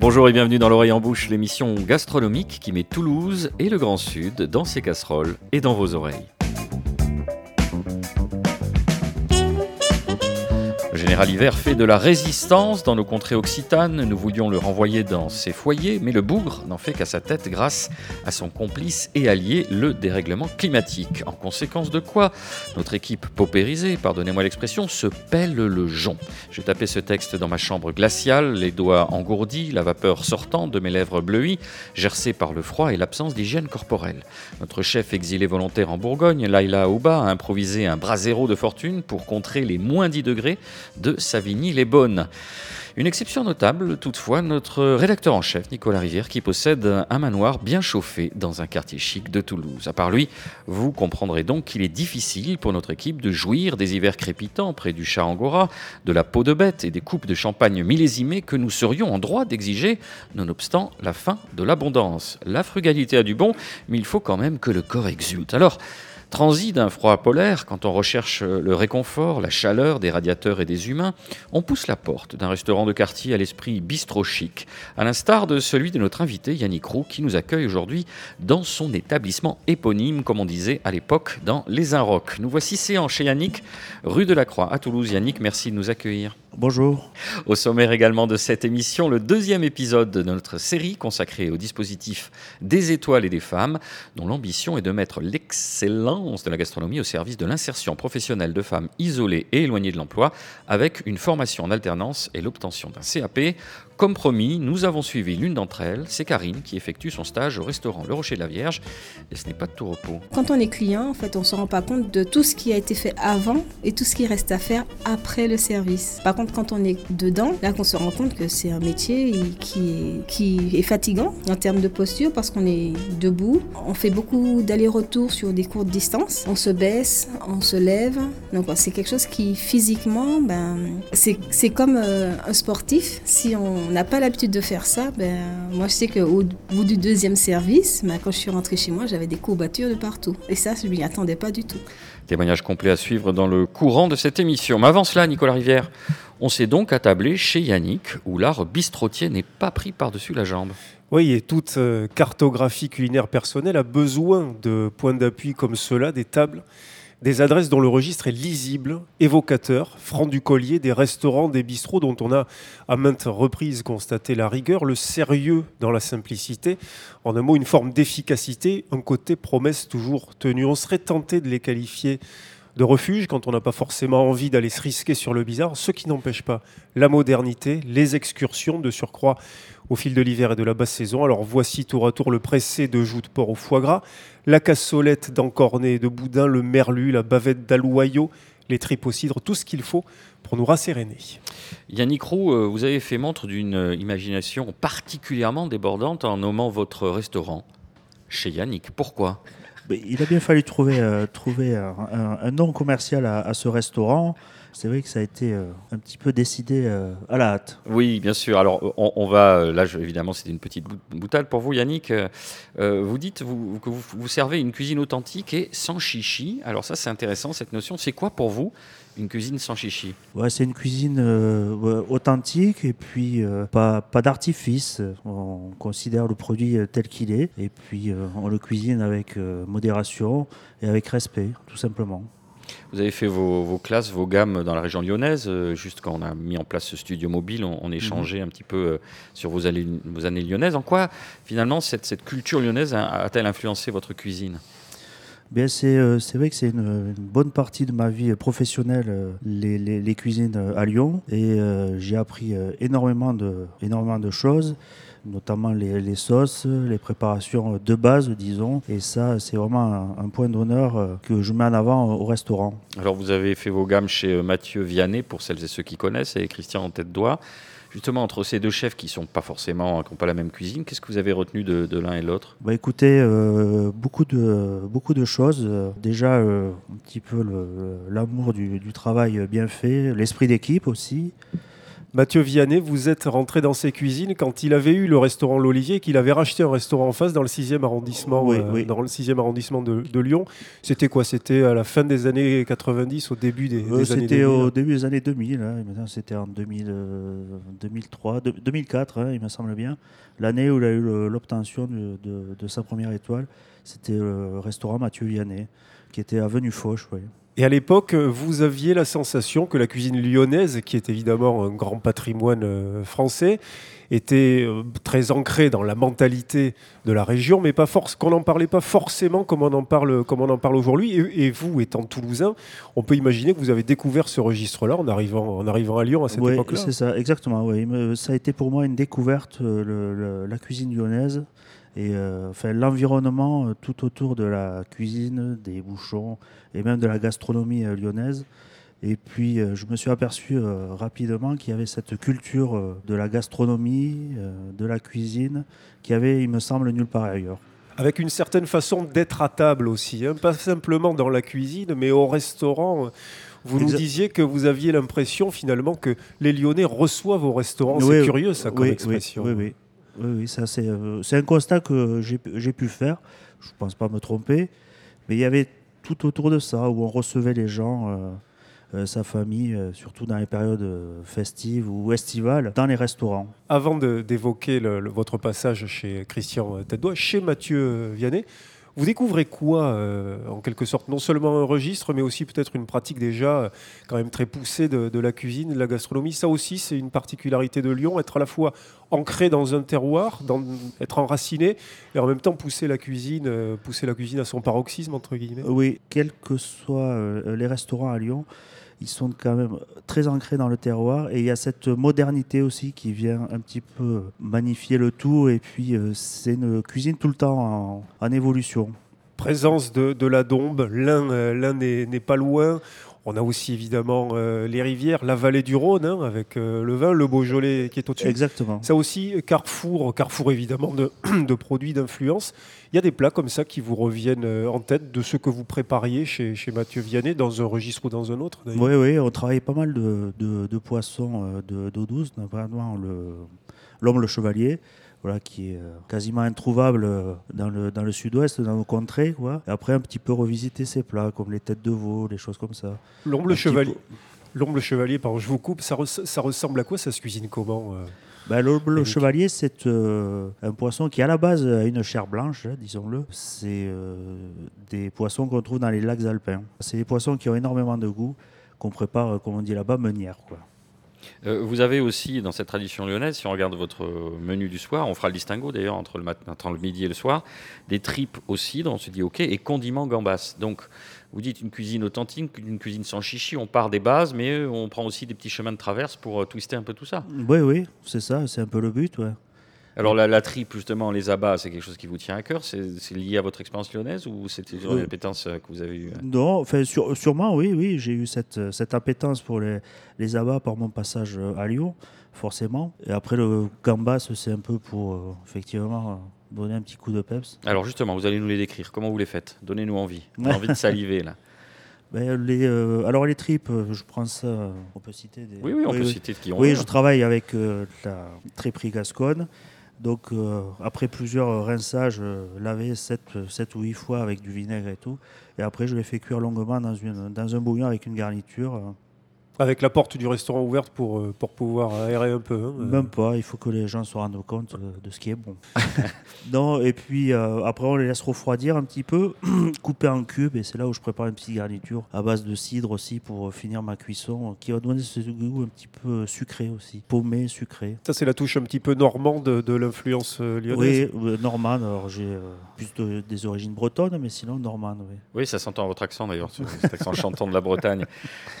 Bonjour et bienvenue dans l'oreille en bouche, l'émission gastronomique qui met Toulouse et le Grand Sud dans ses casseroles et dans vos oreilles. Général Hiver fait de la résistance dans nos contrées occitanes. Nous voulions le renvoyer dans ses foyers, mais le bougre n'en fait qu'à sa tête grâce à son complice et allié, le dérèglement climatique. En conséquence de quoi, notre équipe paupérisée, pardonnez-moi l'expression, se pèle le jonc. J'ai tapé ce texte dans ma chambre glaciale, les doigts engourdis, la vapeur sortant de mes lèvres bleuies, gercées par le froid et l'absence d'hygiène corporelle. Notre chef exilé volontaire en Bourgogne, Laila Aouba, a improvisé un brasero de fortune pour contrer les moins 10 degrés de Savigny-les-Bonnes. Une exception notable, toutefois, notre rédacteur en chef, Nicolas Rivière, qui possède un manoir bien chauffé dans un quartier chic de Toulouse. À part lui, vous comprendrez donc qu'il est difficile pour notre équipe de jouir des hivers crépitants près du chat angora, de la peau de bête et des coupes de champagne millésimées que nous serions en droit d'exiger, nonobstant la fin de l'abondance. La frugalité a du bon, mais il faut quand même que le corps exulte. Alors, Transi d'un froid polaire, quand on recherche le réconfort, la chaleur des radiateurs et des humains, on pousse la porte d'un restaurant de quartier à l'esprit bistrot chic, à l'instar de celui de notre invité Yannick Roux qui nous accueille aujourd'hui dans son établissement éponyme, comme on disait à l'époque dans Les Inrocks. Nous voici séants chez Yannick, rue de la Croix à Toulouse. Yannick, merci de nous accueillir. Bonjour. Au sommaire également de cette émission, le deuxième épisode de notre série consacrée au dispositif des étoiles et des femmes, dont l'ambition est de mettre l'excellence de la gastronomie au service de l'insertion professionnelle de femmes isolées et éloignées de l'emploi, avec une formation en alternance et l'obtention d'un CAP. Comme promis, nous avons suivi l'une d'entre elles, c'est Karine, qui effectue son stage au restaurant Le Rocher de la Vierge, et ce n'est pas de tout repos. Quand on est client, en fait, on ne se rend pas compte de tout ce qui a été fait avant et tout ce qui reste à faire après le service. Par contre, quand on est dedans, là qu'on se rend compte que c'est un métier qui est, fatigant en termes de posture parce qu'on est debout. On fait beaucoup d'allers-retours sur des courtes distances. On se baisse, on se lève. Donc c'est quelque chose qui physiquement, ben, c'est comme euh, un sportif. Si on n'a pas l'habitude de faire ça, ben, moi je sais qu'au bout du deuxième service, ben, quand je suis rentrée chez moi, j'avais des courbatures de partout. Et ça, je ne m'y attendais pas du tout. Témoignage complet à suivre dans le courant de cette émission. Mais avant cela, Nicolas Rivière, on s'est donc attablé chez Yannick, où l'art bistrotier n'est pas pris par-dessus la jambe. Oui, et toute euh, cartographie culinaire personnelle a besoin de points d'appui comme cela, des tables des adresses dont le registre est lisible, évocateur, franc du collier, des restaurants, des bistrots dont on a à maintes reprises constaté la rigueur, le sérieux dans la simplicité, en un mot une forme d'efficacité, un côté promesse toujours tenue. On serait tenté de les qualifier de refuge quand on n'a pas forcément envie d'aller se risquer sur le bizarre, ce qui n'empêche pas la modernité, les excursions de surcroît au fil de l'hiver et de la basse saison. Alors voici tour à tour le pressé de joues de porc au foie gras, la cassolette d'encornet de boudin, le merlu, la bavette d'aloyau, les tripes au cidre, tout ce qu'il faut pour nous rasséréner. Yannick Roux, euh, vous avez fait montre d'une euh, imagination particulièrement débordante en nommant votre restaurant chez Yannick. Pourquoi? Il a bien fallu trouver, euh, trouver un, nom commercial à, ce restaurant. C'est vrai que ça a été euh, un petit peu décidé euh, à la hâte. Oui, bien sûr. Alors, on, va. Là, évidemment, c'était une petite boutade pour vous, Yannick. vous dites vous, que vous, vous, servez une cuisine authentique et sans chichi. Alors, ça, c'est intéressant, cette notion. C'est quoi pour vous une cuisine sans chichi? Ouais, C'est une cuisine authentique et puis pas, pas d'artifice. On considère le produit tel qu'il est et puis on le cuisine avec modération et avec respect, tout simplement. Vous avez fait vos, classes, vos gammes dans la région lyonnaise. Euh, juste quand on a mis en place ce studio mobile, on, on échangeait mhm. un petit peu euh, sur vos années, vos années, lyonnaises. En quoi, finalement, cette, cette culture lyonnaise a-t-elle influencé votre cuisine? Bien, c'est, euh, c'est vrai que c'est une, bonne partie de ma vie professionnelle, les, les, les cuisines à Lyon. Et j'ai appris énormément, de, énormément de choses notamment les, sauces, les préparations de base, disons. Et ça, c'est vraiment un, point d'honneur euh, que je mets en avant au restaurant. Alors, vous avez fait vos gammes chez euh, Mathieu Vianney, pour celles et ceux qui connaissent, et Christian en tête d'oie. Justement, entre ces deux chefs qui sont pas forcément, qui n'ont pas la même cuisine, qu'est-ce que vous avez retenu de, l'un et l'autre? Bah écoutez, euh, beaucoup de beaucoup de choses. Déjà, un petit peu l'amour du, du, travail bien fait, l'esprit d'équipe aussi. Mathieu Vianney, vous êtes rentré dans ses cuisines quand il avait eu le restaurant L'Olivier, qu'il avait racheté un restaurant en face dans le 6e arrondissement, Oui, euh, oui. dans le 6e arrondissement de, de Lyon. C'était quoi? C'était à la fin des années 90, au début des, Euh, des années C'était 2000 au début des années 2000, hein, c'était en 2000, euh, 2003, de- 2004, hein, il me semble bien, l'année où il a eu l'obtention de, sa première étoile. C'était le restaurant Mathieu Vianney, qui était avenue Foch. oui. Et à l'époque, euh, vous aviez la sensation que la cuisine lyonnaise, qui est évidemment un grand patrimoine euh, français, était euh, très ancrée dans la mentalité de la région, mais pas force qu'on n'en parlait pas forcément comme on en parle, comme on en parle aujourd'hui. Et, et vous, étant toulousain, on peut imaginer que vous avez découvert ce registre-là en arrivant, en arrivant à Lyon à cette époque-là. c'est ça, exactement. Il me- ça a été pour moi une découverte, euh, le- le- la cuisine lyonnaise et euh, enfin, l'environnement euh, tout autour de la cuisine, des bouchons et même de la gastronomie euh, lyonnaise. Et puis, je me suis aperçu rapidement qu'il y avait cette culture de la gastronomie, de la cuisine, qui avait, il me semble, nulle part ailleurs. Avec une certaine façon d'être à table aussi, hein, pas simplement dans la cuisine, mais au restaurant. Vous nous disiez que vous aviez l'impression finalement que les Lyonnais reçoivent au restaurant. Oui, c'est curieux ça comme oui, expression. Oui, oui, oui, ça c'est euh, c'est un constat que j'ai pu faire. Je ne pense pas me tromper, mais il y avait tout autour de ça où on recevait les gens, euh, euh, sa famille, surtout dans les périodes festives ou estivales, dans les restaurants. Avant d'évoquer votre passage chez Christian Tête-Doigt, chez Mathieu Vianney, vous découvrez quoi, euh, en quelque sorte? Non seulement un registre, mais aussi peut-être une pratique déjà euh, quand même très poussée de, la cuisine, de la gastronomie. Ça aussi, c'est une particularité de Lyon, être à la fois ancré dans un terroir, être enraciné, et en même temps pousser la cuisine, euh, pousser la cuisine à son paroxysme entre guillemets. Oui, quels que soient les restaurants à Lyon, ils sont quand même très ancrés dans le terroir et il y a cette modernité aussi qui vient un petit peu magnifier le tout et puis euh, c'est une cuisine tout le temps en, évolution. présence de, la Dombe. L'un euh, n'est pas loin. On a aussi évidemment euh, les rivières, la vallée du Rhône hein, avec euh, le vin, le Beaujolais qui est au-dessus. Exactement. Ça aussi, Carrefour, Carrefour évidemment de, de produits d'influence. Il y a des plats comme ça qui vous reviennent euh, en tête de ce que vous prépariez chez, chez Mathieu Vianney dans un registre ou dans un autre Oui, oui, on travaille pas mal de, de- de poissons euh, de- d'eau douce, notamment le- l'homme le chevalier, voilà, qui est euh, quasiment introuvable euh, dans le, dans le sud-ouest, dans nos contrées. Quoi. Et après, un petit peu revisiter ces plats, comme les têtes de veau, des choses comme ça. L'omble chevalier. L'omble chevalier, pardon, je vous coupe, ça, res- ça ressemble à quoi Ça se cuisine comment euh Ben, le, chevalier, c'est euh, un poisson qui, à la base, a une chair blanche, hein, disons-le. C'est euh, des poissons qu'on trouve dans les lacs alpins. C'est des poissons qui ont énormément de goût, qu'on prépare, comme on dit là-bas, meunière. Quoi. Euh, vous avez aussi, dans cette tradition lyonnaise, si on regarde votre menu du soir, on fera le distinguo d'ailleurs entre le matin, entre le midi et le soir, des tripes aussi, dont on se dit ok, et condiments gambas. Donc, vous dites une cuisine authentique, une cuisine sans chichi, on part des bases, mais euh, on prend aussi des petits chemins de traverse pour euh, twister un peu tout ça. Oui, oui, c'est ça, c'est un peu le but. Ouais. Alors, la, la tripe, justement, les abats, c'est quelque chose qui vous tient à cœur? C'est lié à votre expérience lyonnaise ou c'était une Euh, appétence euh, que vous avez eue Non, enfin, sur- sûrement, oui, oui, j'ai eu cette, euh, cette appétence pour les, les abats par mon passage euh, à Lyon, forcément. Et après, le gambas, c'est un peu pour, euh, effectivement, euh, donner un petit coup de peps. Alors, justement, vous allez nous les décrire. Comment vous les faites? Donnez-nous envie. On envie de saliver, là. Ben, les, euh, alors, les tripes, euh, je prends ça, euh, on peut citer des... Oui, oui, on peut citer qui ont Oui, je travaille avec euh, la triperie gasconne. Donc, euh, après plusieurs rinçages, euh, laver 7, ou 8 fois avec du vinaigre et tout. Et après, je les fais cuire longuement dans un bouillon avec une garniture. Avec la porte du restaurant ouverte pour, euh, pour pouvoir aérer un peu. hein, euh. Même pas, il faut que les gens se rendent compte euh, de ce qui est bon. non, et puis euh, après, on les laisse refroidir un petit peu, couper en cubes, et c'est là où je prépare une petite garniture à base de cidre aussi pour finir ma cuisson, qui va donner ce goût un petit peu sucré aussi, paumé, sucré. Ça, c'est la touche un petit peu normande de, de l'influence lyonnaise. Oui, euh, normand, alors j'ai euh, plus de- des origines bretonnes, mais sinon normand, oui. Oui, ça s'entend à votre accent d'ailleurs, ce- cet accent chantant de la Bretagne.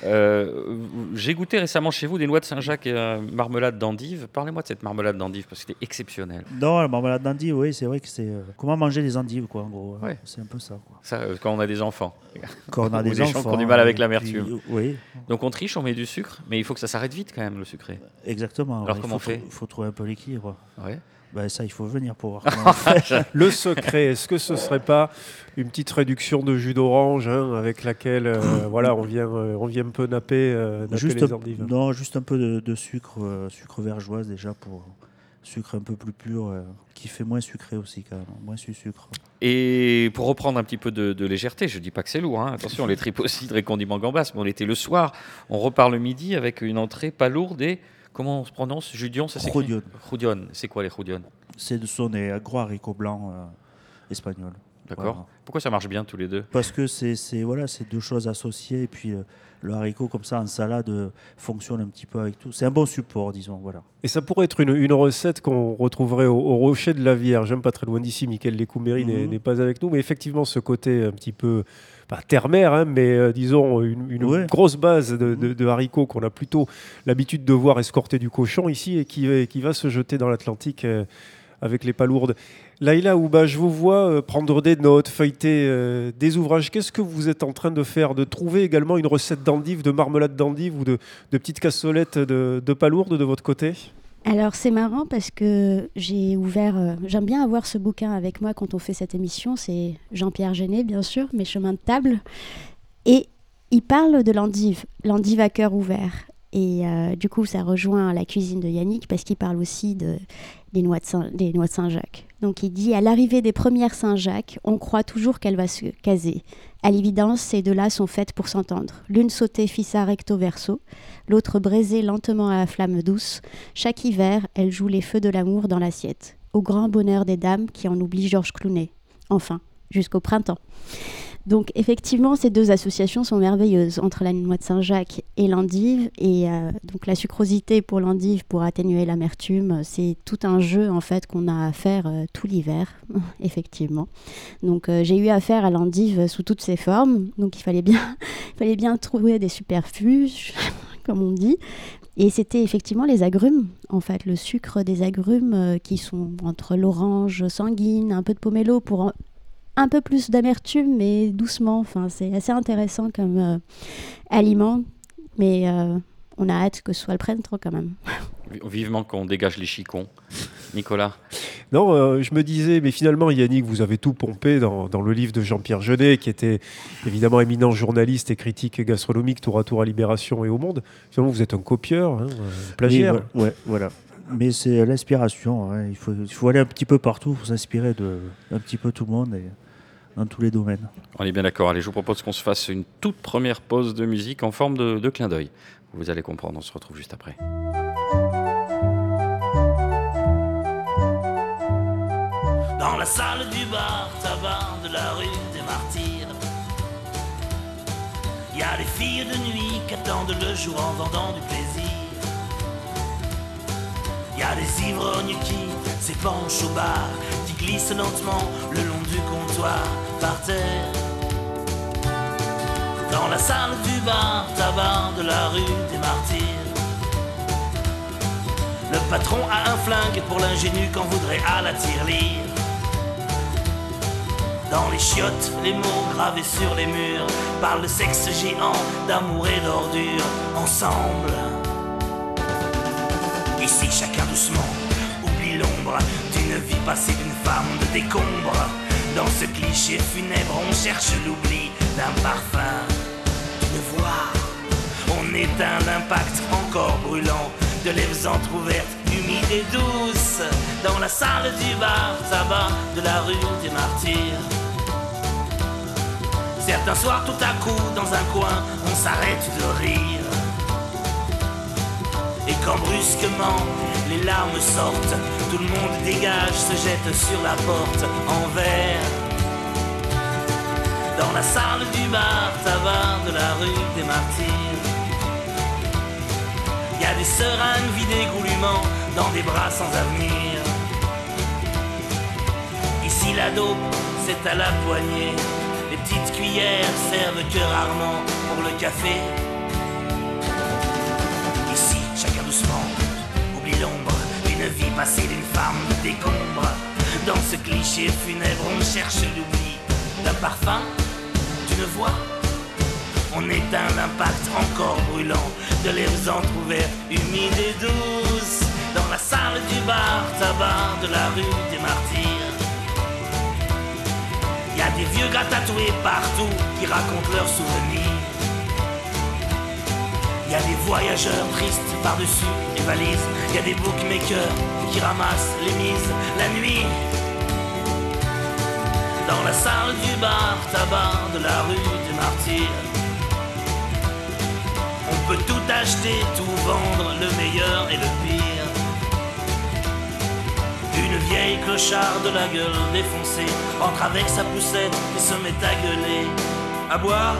Euh, J'ai goûté récemment chez vous des noix de Saint-Jacques et euh, marmelade d'endive. Parlez-moi de cette marmelade d'endive parce que c'était exceptionnel. Non, la marmelade d'endive, oui, c'est vrai que c'est euh, comment manger des endives, quoi, en gros. hein. Ouais. C'est un peu ça, quoi. Ça, euh, quand on a des enfants. Quand on a des, des gens qui enfants. ont du mal avec l'amertume. Oui, Donc on triche, on met du sucre, mais il faut que ça s'arrête vite quand même le sucré. exactement. Alors comment faut on fait Il faut trouver un peu l'équilibre. Ouais. Bah, ça, il faut venir pour voir comment on fait. Le secret, est-ce que ce serait pas une petite réduction de jus d'orange hein, avec laquelle euh, voilà, on, vient, euh, on vient un peu napper, euh, napper juste, les endives non, juste un peu de, de sucre, euh, sucre vergeoise déjà pour sucre un peu plus pur, euh, qui fait moins sucré aussi quand même, moins su sucre. Et pour reprendre un petit peu de, de légèreté, je dis pas que c'est lourd, hein, attention, les tripes aussi de condiments gambas, mais on était le soir, on repart le midi avec une entrée pas lourde et, comment on se prononce Judion, ça s'écrit Roudion. Roudion, c'est quoi les roudion C'est de son des gros haricots blancs euh, espagnols. D'accord Voilà. Pourquoi ça marche bien tous les deux Parce que c'est c'est- voilà, c'est deux choses associées et puis euh, le haricot comme ça en salade euh, fonctionne un petit peu avec tout. C'est un bon support, disons. Voilà. Et ça pourrait être une, une recette qu'on retrouverait au, au Rocher de la Vierge, J'aime pas très loin d'ici. Michael Lécouméry n'est- Mhm. n'est pas avec nous, mais effectivement, ce côté un petit peu pas terre-mer, hein, mais euh, disons une, une Ouais. grosse base de, de- de haricots qu'on a plutôt l'habitude de voir escorter du cochon ici et qui, va- qui va se jeter dans l'Atlantique euh, avec les palourdes. Laïla Ouba, je vous vois euh, prendre des notes, feuilleter euh, des ouvrages. Qu'est-ce que vous êtes en train de faire De trouver également une recette d'endive, de marmelade d'endive ou de, de petites cassolettes de, de palourdes de votre côté? Alors c'est marrant parce que j'ai ouvert, euh, j'aime bien avoir ce bouquin avec moi quand on fait cette émission, c'est Jean-Pierre Géné bien sûr, Mes chemins de table, et il parle de l'endive, l'endive à cœur ouvert. Et euh, du coup ça rejoint la cuisine de Yannick parce qu'il parle aussi des noix de Saint-Jacques. Donc il dit, à l'arrivée des premières Saint-Jacques, on croit toujours qu'elle va se caser. À l'évidence, ces deux-là sont faites pour s'entendre. L'une sautée fissa recto verso, l'autre braisée lentement à la flamme douce, chaque hiver, elle joue les feux de l'amour dans l'assiette, au grand bonheur des dames qui en oublient Georges Clounet. Enfin, jusqu'au printemps. Donc effectivement, ces deux associations sont merveilleuses entre la noix de Saint-Jacques et l'endive. Et euh, donc la sucrosité pour l'endive pour atténuer l'amertume, c'est tout un jeu en fait qu'on a à faire euh, tout l'hiver, effectivement. Donc euh, j'ai eu affaire à l'endive sous toutes ses formes. Donc il fallait bien, il fallait bien trouver des superfuges, comme on dit. Et c'était effectivement les agrumes, en fait, le sucre des agrumes qui sont entre l'orange sanguine, un peu de pomelo pour un peu plus d'amertume, mais doucement. Enfin, c'est assez intéressant comme euh, aliment, mais euh, on a hâte que ce soit le printemps quand même. Vivement qu'on dégage les chicons. Nicolas Non, euh, je me disais, mais finalement, Yannick, vous avez tout pompé dans, dans le livre de Jean-Pierre Jeunet, qui était évidemment éminent journaliste et critique gastronomique, tour à tour à Libération et au Monde. Finalement, vous êtes un copieur, hein, un plagiaire. Oui, voilà, ouais, voilà. Mais c'est l'inspiration. hein. Il, faut, il faut aller un petit peu partout pour s'inspirer de un petit peu tout le monde et dans tous les domaines. On est bien d'accord. Allez, je vous propose qu'on se fasse une toute première pause de musique en forme de, de clin d'œil. Vous allez comprendre, on se retrouve juste après. Dans la salle du bar tabac de la rue des Martyrs Y a des filles de nuit qui attendent le jour en vendant du plaisir Y a des ivrognes qui s'épanchent au bar Qui glissent lentement le long du comptoir par terre Dans la salle du bar tabac de la rue des Martyrs le patron a un flingue pour l'ingénu qu'on voudrait à la tirelire. Dans les chiottes, les mots gravés sur les murs parlent de sexe géant, d'amour et d'ordure ensemble. Ici, chacun doucement oublie l'ombre passée d'une femme de décombre. Dans ce cliché funèbre, on cherche l'oubli d'un parfum, d'une voix. On éteint l'impact encore brûlant de lèvres entr'ouvertes, humides et douces, dans la salle du bar tabac de la rue des Martyrs. Certains soirs, tout à coup, dans un coin, on s'arrête de rire. Et quand brusquement les larmes sortent, tout le monde dégage, se jette sur la porte en verre. Dans la salle du bar tabac de la rue des Martyrs. Y a des seringues vidées goulûment dans des bras sans avenir. Ici la dope, c'est à la poignée. Les petites cuillères servent que rarement pour le café. Passée d'une femme de décombre. Dans ce cliché funèbre, on cherche l'oubli d'un parfum, d'une voix. On éteint l'impact encore brûlant de lèvres entr'ouvertes, humides et douces. Dans Dans la salle du bar tabac de la rue des Martyrs. Y a des vieux gars tatoués partout qui racontent leurs souvenirs. Y des voyageurs tristes par-dessus les valises. Y a des bookmakers qui ramassent les mises la nuit. Dans la salle du bar tabac de la rue des Martyrs. On peut tout acheter, tout vendre, le meilleur et le pire. Une vieille clocharde de la gueule défoncée entre avec sa poussette et se met à gueuler, à boire.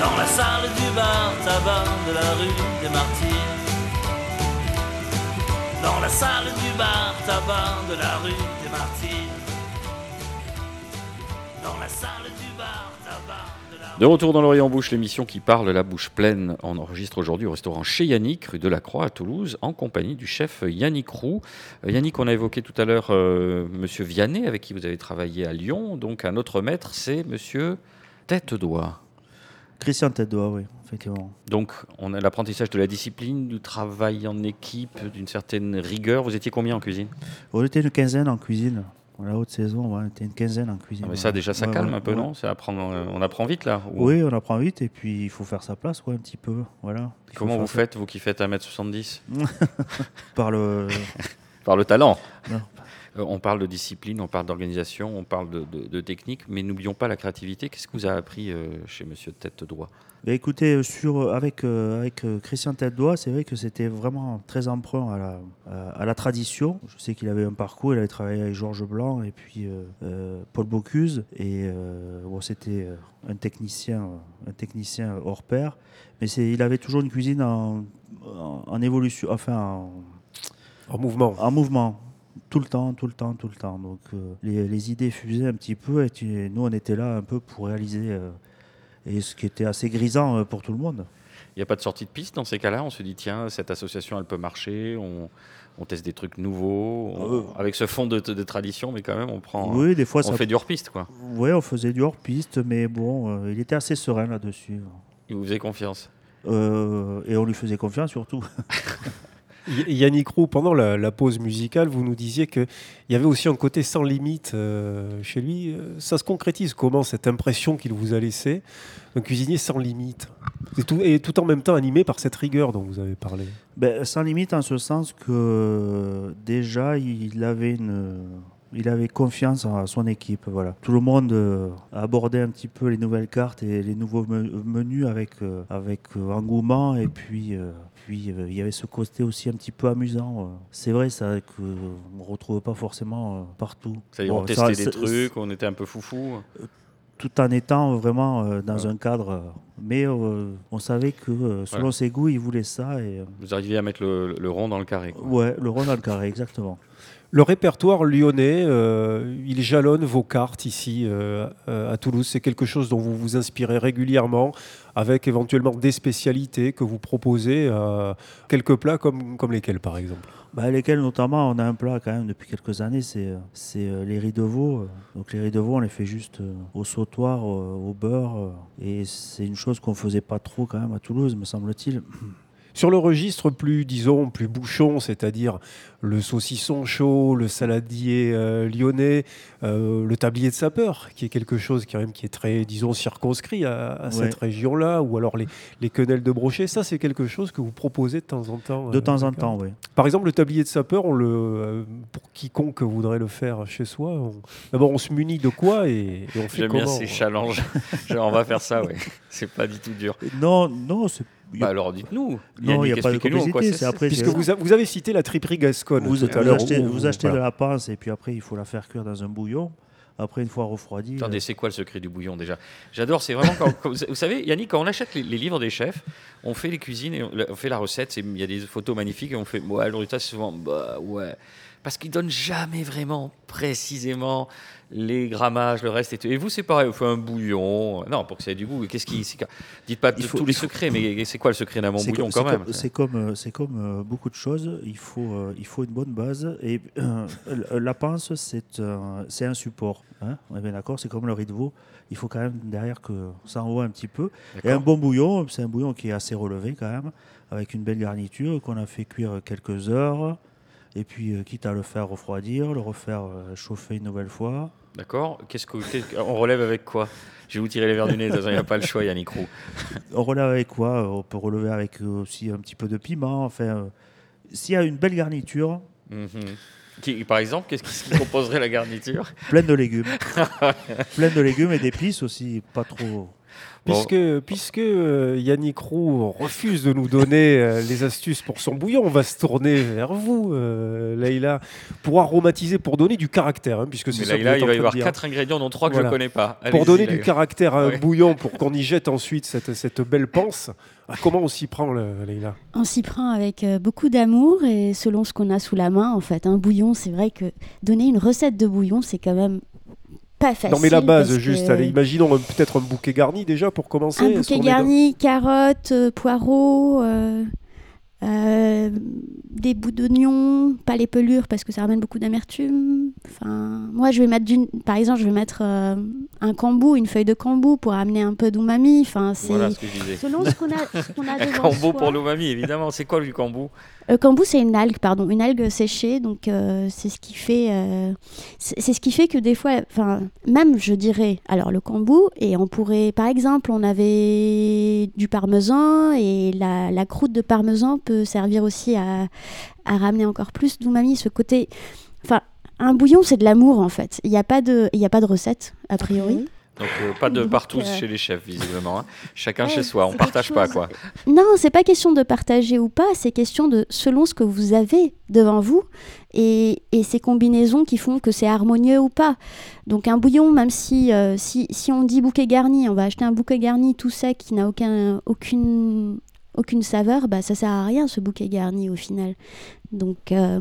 Dans la salle du bar tabac de la rue des Martyrs. Dans la salle du bar tabac de la rue des Martyrs. Dans la salle du bar tabac de retour dans l'Orient Bouche, l'émission qui parle la bouche pleine. On enregistre aujourd'hui au restaurant chez Yannick, rue de la Croix à Toulouse, en compagnie du chef Yannick Roux. Euh, Yannick, on a évoqué tout à l'heure euh, Monsieur Vianney, avec qui vous avez travaillé à Lyon. Donc un autre maître, c'est Monsieur Tête-Doigt. Christian Tête-Doigt, oui, effectivement. Donc on a l'apprentissage de la discipline, du travail en équipe, d'une certaine rigueur. Vous étiez combien en cuisine? On était une quinzaine en cuisine. La haute saison, ouais, on était une quinzaine en cuisine. Ah, mais Ça déjà, ça Ouais, calme ouais, un peu, ouais. non? Ça apprend, euh, On apprend vite là ou- Oui, on apprend vite et puis il faut faire sa place, quoi, un petit peu. Voilà. Comment vous faites, vous qui faites 1m70 Par le. Par le talent. Non. Euh, On parle de discipline, on parle d'organisation, on parle de, de- de technique, mais n'oublions pas la créativité. Qu'est-ce que vous avez appris euh, chez Monsieur Tête Droit Bah, écoutez, euh, sur, avec, euh, avec Christian Tête-Doigt, c'est vrai que c'était vraiment très emprunt à la, à, à la tradition. Je sais qu'il avait un parcours, il avait travaillé avec Georges Blanc et puis euh, euh, Paul Bocuse. Et euh, bon, c'était un technicien, un technicien hors pair. Mais il avait toujours une cuisine en, en, en évolution, enfin en, En mouvement. en mouvement. Tout le temps, tout le temps, tout le temps. Donc euh, les, les idées fusaient un petit peu et tu- nous on était là un peu pour réaliser euh, et ce qui était assez grisant euh, pour tout le monde. Il n'y a pas de sortie de piste dans ces cas-là? On se dit, tiens, cette association, elle peut marcher, on, on teste des trucs nouveaux, on- avec ce fond de, de tradition, mais quand même, on prend. Oui, des fois on ça. fait du hors-piste, quoi. Ouais, on faisait du hors piste, mais bon, il était assez serein là-dessus. Il vous faisait confiance? Et on lui faisait confiance surtout. Yannick Roux, pendant la, pause musicale, vous nous disiez qu'il y avait aussi un côté sans limite euh, chez lui. Euh, Ça se concrétise comment cette impression qu'il vous a laissée Un cuisinier sans limite? Et tout, en même temps animé par cette rigueur dont vous avez parlé. Ben, sans limite en ce sens que déjà il avait il avait confiance en son équipe. Voilà. Tout le monde euh, a abordé un petit peu les nouvelles cartes et les nouveaux me- menus avec, euh, avec engouement. Et puis, puis euh, il y avait ce côté aussi un petit peu amusant. euh. C'est vrai ça qu'on ne retrouve pas forcément euh, partout. C'est-à-dire, on Bon, testait ça- des trucs, on était un peu foufou. tout en étant vraiment euh, dans Ouais. un cadre. euh, mais euh, on savait que euh, selon Voilà. ses goûts, il voulait ça. Et, euh, Vous arriviez à mettre le, le rond dans le carré. quoi. ouais, le rond dans le carré, exactement. Le répertoire lyonnais, euh, il jalonne vos cartes ici euh, à Toulouse. C'est quelque chose dont vous vous inspirez régulièrement, avec éventuellement des spécialités que vous proposez. euh, quelques plats comme, comme lesquels, par exemple Bah, lesquels notamment, on a un plat quand même depuis quelques années, c'est euh, les riz de veau. Donc les riz de veau, on les fait juste au sautoir, au beurre. et c'est une chose qu'on faisait pas trop quand même à Toulouse, me semble-t-il. Sur le registre plus, disons, plus bouchon, c'est-à-dire le saucisson chaud, le saladier euh, lyonnais, euh, le tablier de sapeur, qui est quelque chose quand même qui est très, disons, circonscrit à, à cette région-là, ou alors les, les quenelles de brochet, ça c'est quelque chose que vous proposez de temps en temps. De euh, temps en temps, oui. Par exemple, le tablier de sapeur, on le, euh, pour quiconque voudrait le faire chez soi, on- d'abord on se munit de quoi et, et on fait J'aime comment bien ces challenges. Genre, on va faire ça, ouais. C'est pas du tout dur. Non, non, c'est. Bah alors dites-nous. Non, il n'y a Yannick, pas de complexité, c'est après. Puisque vous, a- vous avez cité la triperie gasconne vous, tout à vous l'heure. achetez, où- vous achetez voilà. de la pince et puis après il faut la faire cuire dans un bouillon. Après, une fois refroidie. Attendez, euh, c'est quoi le secret du bouillon déjà? J'adore, c'est vraiment quand, quand- vous, savez, Yannick, quand on achète les, les livres des chefs, on fait les cuisines et on, on fait la recette. Il y a des photos magnifiques et on fait, ouais, le résultat c'est souvent, bah ouais. Parce qu'il donne jamais vraiment précisément les grammages, le reste et tout. Et vous, c'est pareil, vous faites un bouillon. Non, pour que ça ait du goût. Qu'est-ce qui. Dites pas faut- tous les faut- secrets, mais c'est quoi le secret d'un bon bouillon comme- quand même? C'est comme, euh, c'est comme euh, beaucoup de choses. Il faut, euh, il faut une bonne base. Et euh, la pince, c'est un, c'est un support. Hein on est bien d'accord C'est comme le riz de veau. Il faut quand même derrière que ça envoie un petit peu. Et un bon bouillon, c'est un bouillon qui est assez relevé quand même, avec une belle garniture qu'on a fait cuire quelques heures. Et puis, euh, quitte à le faire refroidir, le refaire euh, chauffer une nouvelle fois. D'accord. Qu'est-ce que, qu'est-ce- on relève avec quoi? Je vais vous tirer les verres du nez. Il n'y a pas le choix, Yannick Roux. On relève avec quoi? On peut relever avec euh, aussi un petit peu de piment. Enfin, s'il y a une belle garniture, Mhm. Qui- par exemple, qu'est-ce qui, qui composerait la garniture? Pleine de légumes. pleine de légumes et d'épices aussi, pas trop. Puisque, puisque euh, Yannick Roux refuse de nous donner euh, les astuces pour son bouillon, on va se tourner vers vous, euh, Leïla, pour aromatiser, pour donner du caractère, hein, puisque c'est êtes il va y avoir dire. quatre ingrédients, dont trois que Voilà. je ne connais pas. Pour donner du caractère à un Ouais. bouillon, pour qu'on y jette ensuite cette, cette belle panse, ah, comment on s'y prend, le- Leïla? On s'y prend avec euh, beaucoup d'amour et selon ce qu'on a sous la main, en fait. Un bouillon, c'est vrai que donner une recette de bouillon, c'est quand même pas facile. Non mais la base, juste, que allez, imaginons peut-être un bouquet garni déjà pour commencer. Un bouquet garni, carottes, euh, poireaux, euh, euh, des bouts d'oignons, pas les pelures parce que ça ramène beaucoup d'amertume. Enfin, moi, je vais mettre d'une, par exemple, je vais mettre euh, un cambou, une feuille de cambou pour amener un peu d'umami. Enfin, c'est Voilà ce que je disais. selon ce qu'on a, ce qu'on a Un devant cambo soi. pour l'umami, évidemment. C'est quoi le cambo Le cambou, c'est une algue, pardon, une algue séchée. Donc, euh, c'est ce qui fait, euh, c'est ce qui fait que des fois, enfin, même, je dirais, alors le cambou, et on pourrait, par exemple, on avait du parmesan et la, croûte de parmesan peut servir aussi à, ramener encore plus d'umami. Ce côté, enfin, un bouillon, c'est de l'amour en fait. Il n'y a pas de, y a pas de recette a priori. Donc, euh, pas de partout euh, chez les chefs, visiblement. hein. Chacun Ouais, chez soi. On partage pas, quoi. Non, c'est pas question de partager ou pas, c'est question de selon ce que vous avez devant vous et, et ces combinaisons qui font que c'est harmonieux ou pas. Donc un bouillon, même si, euh, si, si on dit bouquet garni, on va acheter un bouquet garni tout sec qui n'a aucun, aucune, aucune saveur, bah ça sert à rien ce bouquet garni au final. Donc euh,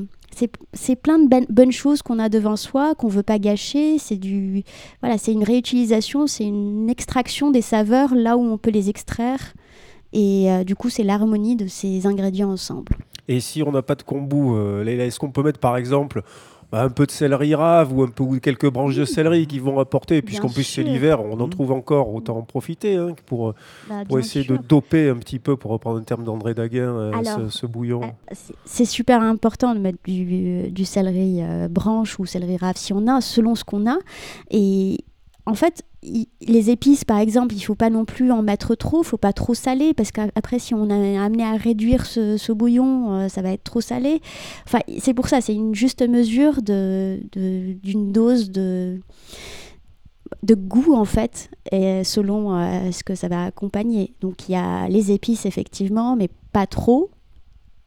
c'est plein de ben- bonnes choses qu'on a devant soi, qu'on veut pas gâcher. C'est du voilà, c'est une réutilisation, c'est une extraction des saveurs là où on peut les extraire. Et euh, du coup, c'est l'harmonie de ces ingrédients ensemble. Et si on n'a pas de kombu, euh, est-ce qu'on peut mettre par exemple bah, un peu de céleri rave ou un peu ou quelques branches de céleri qui vont apporter, puisqu'en plus c'est l'hiver, on en trouve encore, autant en profiter hein, pour, Bah, pour essayer sûr. de doper un petit peu, pour reprendre un terme d'André Daguin, euh, Alors, ce, ce bouillon. Ah, c'est- C'est super important de mettre du, du céleri euh, branche ou céleri rave si on a, selon ce qu'on a. Et en fait, les épices, par exemple, il faut pas non plus en mettre trop, faut pas trop saler, parce qu'après, si on est amené à réduire ce, bouillon, euh, ça va être trop salé. Enfin, c'est pour ça, c'est une juste mesure de- de- d'une dose de de goût en fait et selon euh, ce que ça va accompagner donc il y a les épices effectivement mais pas trop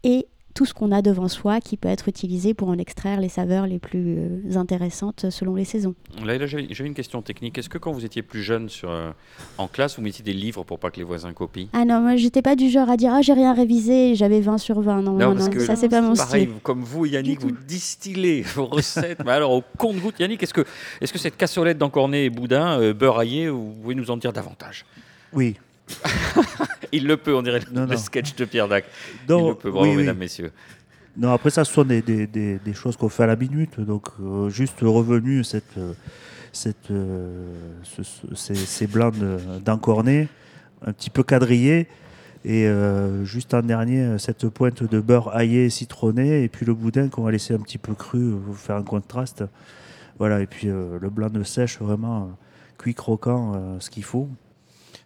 et tout ce qu'on a devant soi qui peut être utilisé pour en extraire les saveurs les plus euh, intéressantes selon les saisons. Là, là, j'avais une question technique. Est-ce que quand vous étiez plus jeune sur, euh, en classe, vous mettiez des livres pour pas que les voisins copient? Ah non, moi j'étais pas du genre à dire ah j'ai rien révisé, j'avais 20 sur 20. Non, non, parce non, que ça c'est pas mon Pareil, style. comme vous, Yannick, vous distillez vos recettes. Mais alors, au compte-goutte, Yannick, est-ce que, est que cette cassolette d'encornet et boudin, euh, beurre aillé, vous pouvez nous en dire davantage? Oui. Il le peut, on dirait le- Non, le non. sketch de Pierre Dac. Il Donc, le peut, bravo, oui, oui. mesdames, messieurs. Non, après ça, ce sont des, des, des, des choses qu'on fait à la minute. Donc, euh, juste revenu, cette, euh, cette, euh, ce- ce- ces, ces blancs de- d'encornet, un petit peu quadrillés. Et euh, juste en dernier, cette pointe de beurre aillé citronné. Et puis le boudin qu'on va laisser un petit peu cru pour faire un contraste. Voilà, et puis le blanc de sèche, vraiment cuit croquant, ce qu'il faut.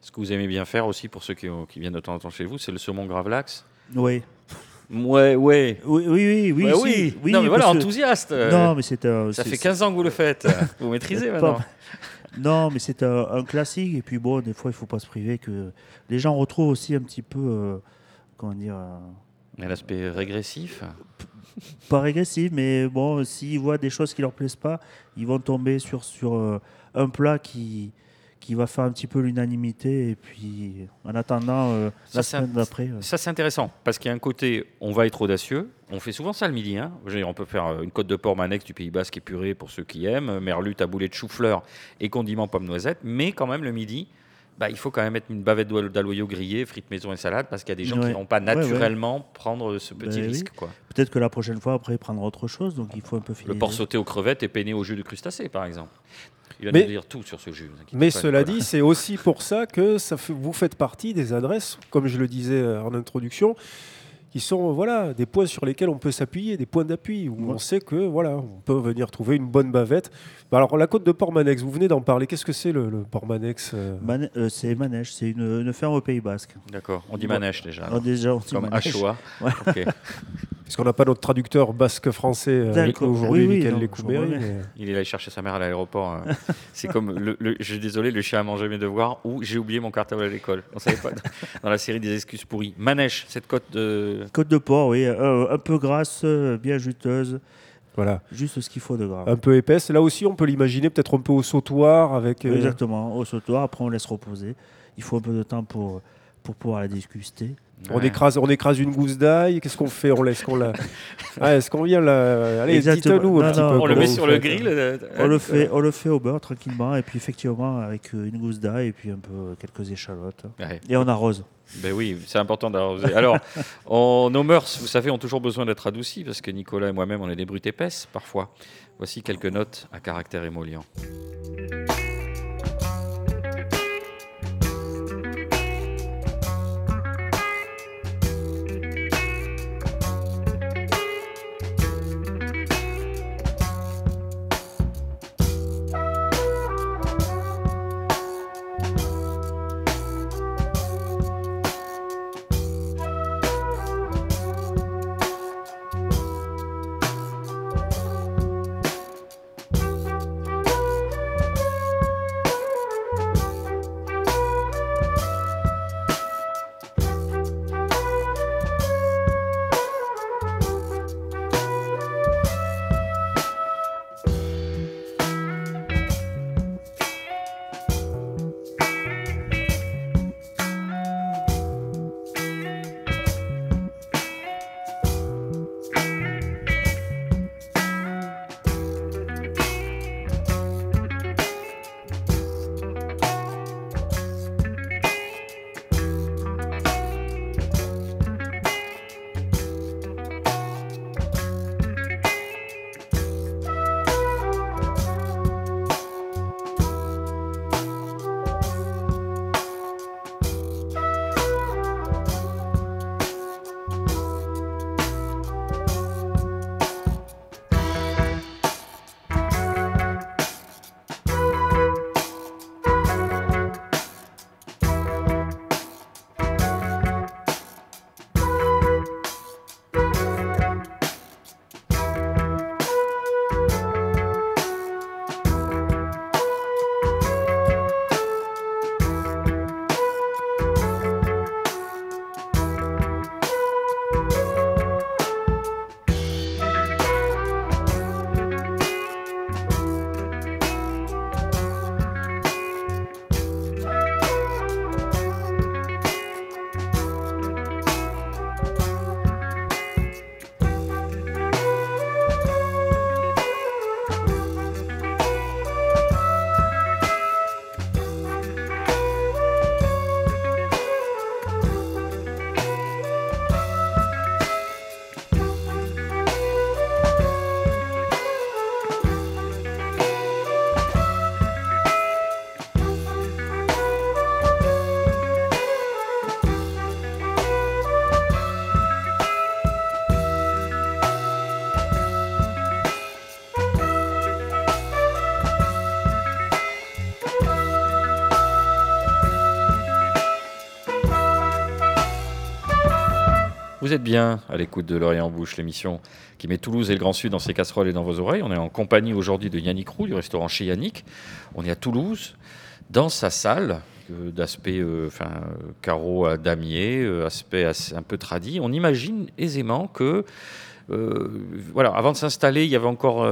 Ce que vous aimez bien faire aussi, pour ceux qui, ont- qui viennent de temps en temps chez vous, c'est le saumon gravlax. Oui, Ouais, ouais. oui, oui. oui, oui, Ouais, si. oui. Oui, non, mais voilà, enthousiaste. euh, Non, mais c'est un. ça fait 15 ans que vous le faites. vous maîtrisez maintenant. Non, mais c'est un, un classique. Et puis bon, des fois, il faut pas se priver que les gens retrouvent aussi un petit peu, euh, comment dire, euh, l'aspect régressif. pas régressif, mais bon, s'ils voient des choses qui leur plaisent pas, ils vont tomber sur sur euh, un plat qui qui va faire un petit peu l'unanimité. Et puis, en attendant, euh, la semaine d'après. euh, Ça, c'est intéressant, parce qu'il y a un côté, on va être audacieux. On fait souvent ça le midi. hein. On peut faire euh, une côte de porc manex du Pays Basque épurée pour ceux qui aiment, euh, merlute à boulet de chou-fleur et condiment pomme noisette. Mais quand même, le midi, bah, il faut quand même mettre une bavette d'aloyau grillé, frites maison et salade, parce qu'il y a des gens qui ne vont pas Ouais, ouais. naturellement prendre ce petit Ben oui. risque. Quoi. Peut-être que la prochaine fois, après, il prendra autre chose. Donc, il faut un peu Le fidéliser. porc sauté aux crevettes et peiné au jus de crustacé, par exemple. Il va Mais- nous dire tout sur ce jus. Mais pas, cela Nicolas. dit, c'est aussi pour ça que ça vous faites partie des adresses, comme je le disais euh, en introduction, qui sont voilà, des points sur lesquels on peut s'appuyer, des points d'appui, où on sait que voilà, on peut venir trouver une bonne bavette. Bah alors la côte de Port-Manex, vous venez d'en parler. Qu'est-ce que c'est le, le Port-Manex euh euh, c'est Manège, c'est une, une ferme au Pays Basque. D'accord, on dit Bon. manèche déjà. Alors, déjà, on dit comme Manège. Achoa. Ouais. Ok. Parce qu'on n'a pas notre traducteur basque-français euh, aujourd'hui, Oui, oui, mais- Il est allé chercher sa mère à l'aéroport. hein. C'est comme, le, le- je suis désolé, le chien a mangé mes devoirs ou j'ai oublié mon cartable à l'école. On savait pas. Dans la série des excuses pourries. Manèche, cette côte de. Côte de porc, oui, euh, un peu grasse, euh, bien juteuse, Voilà, juste ce qu'il faut de gras. un peu épaisse. Là aussi, on peut l'imaginer peut-être un peu au sautoir avec. euh, Exactement, au sautoir, après on laisse reposer. Il faut un peu de temps pour, pour pouvoir la déguster. On, Ouais. écrase, on écrase une gousse d'ail. Qu'est-ce qu'on fait? On laisse qu'on la. Ah, Est-ce qu'on vient la. Allez, dites-nous un Non, petit non, peu. On le met sur le grill. euh, On euh, le, fait, on le fait au beurre tranquillement, et puis effectivement avec euh, une gousse d'ail et puis un peu quelques échalotes. Ouais. Et on arrose. Ben oui, c'est important d'arroser. Alors, on- nos mœurs, vous savez, ont toujours besoin d'être adoucies parce que Nicolas et moi-même, on est des brutes épaisses parfois. Voici quelques notes à caractère émollient. Vous êtes bien à l'écoute de L'Oreille en Bouche, l'émission qui met Toulouse et le Grand Sud dans ses casseroles et dans vos oreilles. On est en compagnie aujourd'hui de Yannick Roux, du restaurant chez Yannick. On est à Toulouse, dans sa salle, euh, d'aspect euh, enfin, carreau à damier, euh, aspect un peu tradit. On imagine aisément que voilà, avant de s'installer, il y avait encore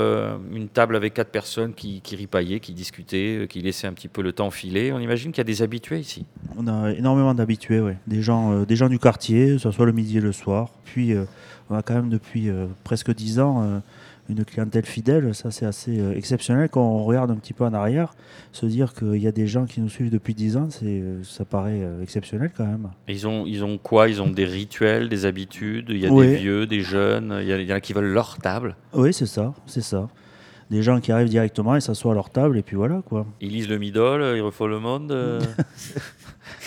une table avec quatre personnes qui, ripaillaient, qui discutaient, qui laissaient un petit peu le temps filer. On imagine qu'il y a des habitués ici. On a énormément d'habitués, oui. Des gens, des gens du quartier, que ce soit le midi et le soir. Puis on a quand même depuis presque dix ans une clientèle fidèle, ça c'est assez euh, exceptionnel quand on regarde un petit peu en arrière. Se dire qu'il y a des gens qui nous suivent depuis 10 ans, c'est, euh, ça paraît euh, exceptionnel quand même. ils ont, ils ont quoi? Ils ont des rituels, des habitudes? Il y a des vieux, des jeunes? Il y, en a qui veulent leur table? Oui, c'est ça, c'est ça. Des gens qui arrivent directement et s'assoient à leur table et puis voilà quoi. Ils lisent le Midol, ils refont le monde?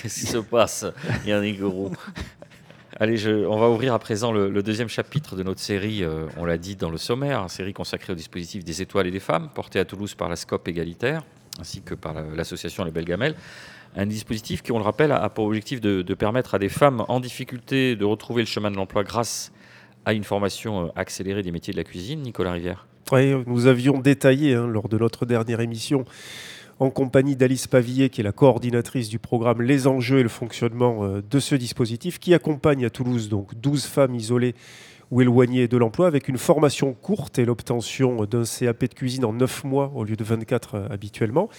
Qu'est-ce qui se passe? Il y a un gros. Allez, on va ouvrir à présent le, deuxième chapitre de notre série, euh, on l'a dit dans le sommaire, une série consacrée au dispositif des étoiles et des femmes, porté à Toulouse par la SCOP égalitaire, ainsi que par l'association Les Belles Gamelles. Un dispositif qui, on le rappelle, a pour objectif de, permettre à des femmes en difficulté de retrouver le chemin de l'emploi grâce à une formation euh, accélérée des métiers de la cuisine. Nicolas Rivière. Oui, nous avions détaillé hein, lors de notre dernière émission en compagnie d'Alice Pavillet, qui est la coordinatrice du programme Les enjeux et le fonctionnement euh, de ce dispositif, qui accompagne à Toulouse donc 12 femmes isolées ou éloignées de l'emploi avec une formation courte et l'obtention d'un CAP de cuisine en 9 mois au lieu de 24 euh, habituellement.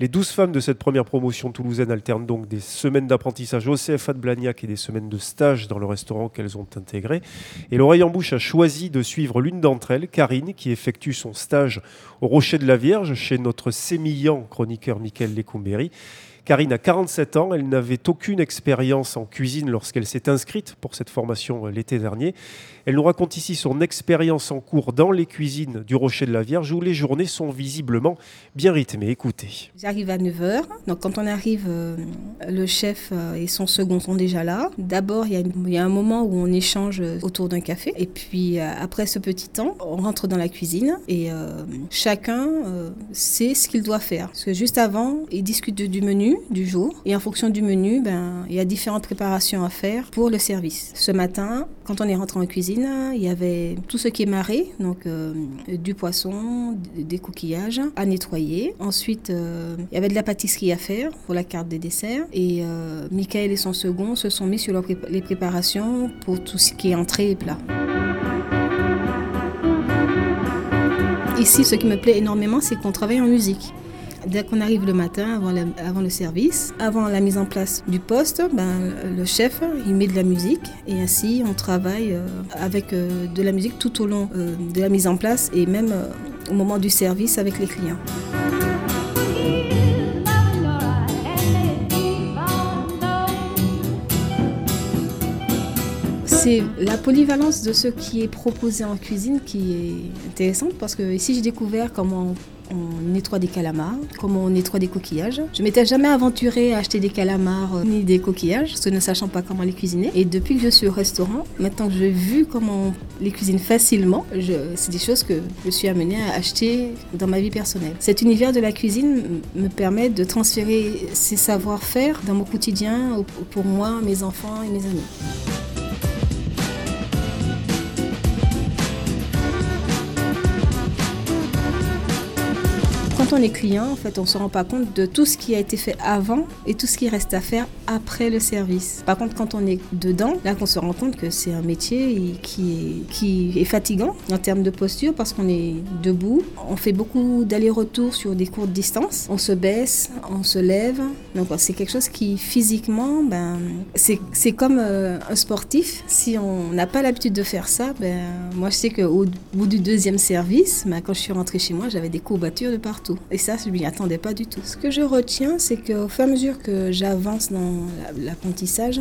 Les 12 femmes de cette première promotion toulousaine alternent donc des semaines d'apprentissage au CFA de Blagnac et des semaines de stage dans le restaurant qu'elles ont intégré. Et l'oreille en bouche a choisi de suivre l'une d'entre elles, Karine, qui effectue son stage au Rocher de la Vierge chez notre sémillant chroniqueur Michael Lecumberi. Karine a 47 ans, elle n'avait aucune expérience en cuisine lorsqu'elle s'est inscrite pour cette formation euh, l'été dernier. Elle nous raconte ici son expérience en cours dans les cuisines du Rocher de la Vierge où les journées sont visiblement bien rythmées. Écoutez. J'arrive à 9h. Donc quand on arrive, euh, le chef euh, et son second sont déjà là. D'abord, il y, a un moment où on échange autour d'un café. Et puis après ce petit temps, on rentre dans la cuisine et chacun sait ce qu'il doit faire. Parce que juste avant, ils discutent du menu du jour. Et en fonction du menu, ben, il y a différentes préparations à faire pour le service. Ce matin, quand on est rentré en cuisine, il y avait tout ce qui est maré, donc euh, du poisson, des coquillages à nettoyer. Ensuite, euh, il y avait de la pâtisserie à faire pour la carte des desserts. Et euh, Michael et son second se sont mis sur les préparations pour tout ce qui est entrée et plat. Ici, ce qui me plaît énormément, c'est qu'on travaille en musique. Dès qu'on arrive le matin, avant, le service, avant la mise en place du poste, ben, le chef, il met de la musique et ainsi on travaille euh, avec euh, de la musique tout au long euh, de la mise en place et même au moment du service avec les clients. C'est la polyvalence de ce qui est proposé en cuisine qui est intéressante parce que ici j'ai découvert comment nettoie des calamars, comment on nettoie des coquillages. Je m'étais jamais aventurée à acheter des calamars euh, ni des coquillages, ce ne sachant pas comment les cuisiner. Et depuis que je suis au restaurant, maintenant que j'ai vu comment on les cuisine facilement, c'est des choses que je suis amenée à acheter dans ma vie personnelle. Cet univers de la cuisine me permet de transférer ces savoir-faire dans mon quotidien pour moi, mes enfants et mes amis. Quand on est client, en fait, on se rend pas compte de tout ce qui a été fait avant et tout ce qui reste à faire après le service. Par contre, quand on est dedans, là qu'on se rend compte que c'est un métier qui est, fatigant en termes de posture parce qu'on est debout. On fait beaucoup d'allers-retours sur des courtes distances. On se baisse, on se lève. Donc c'est quelque chose qui physiquement, ben, c'est comme euh, un sportif. Si on n'a pas l'habitude de faire ça, ben, moi je sais qu'au bout du deuxième service, ben, quand je suis rentrée chez moi, j'avais des courbatures de partout. Et ça, je ne m'y attendais pas du tout. Ce que je retiens, c'est qu'au fur et à mesure que j'avance dans l'apprentissage,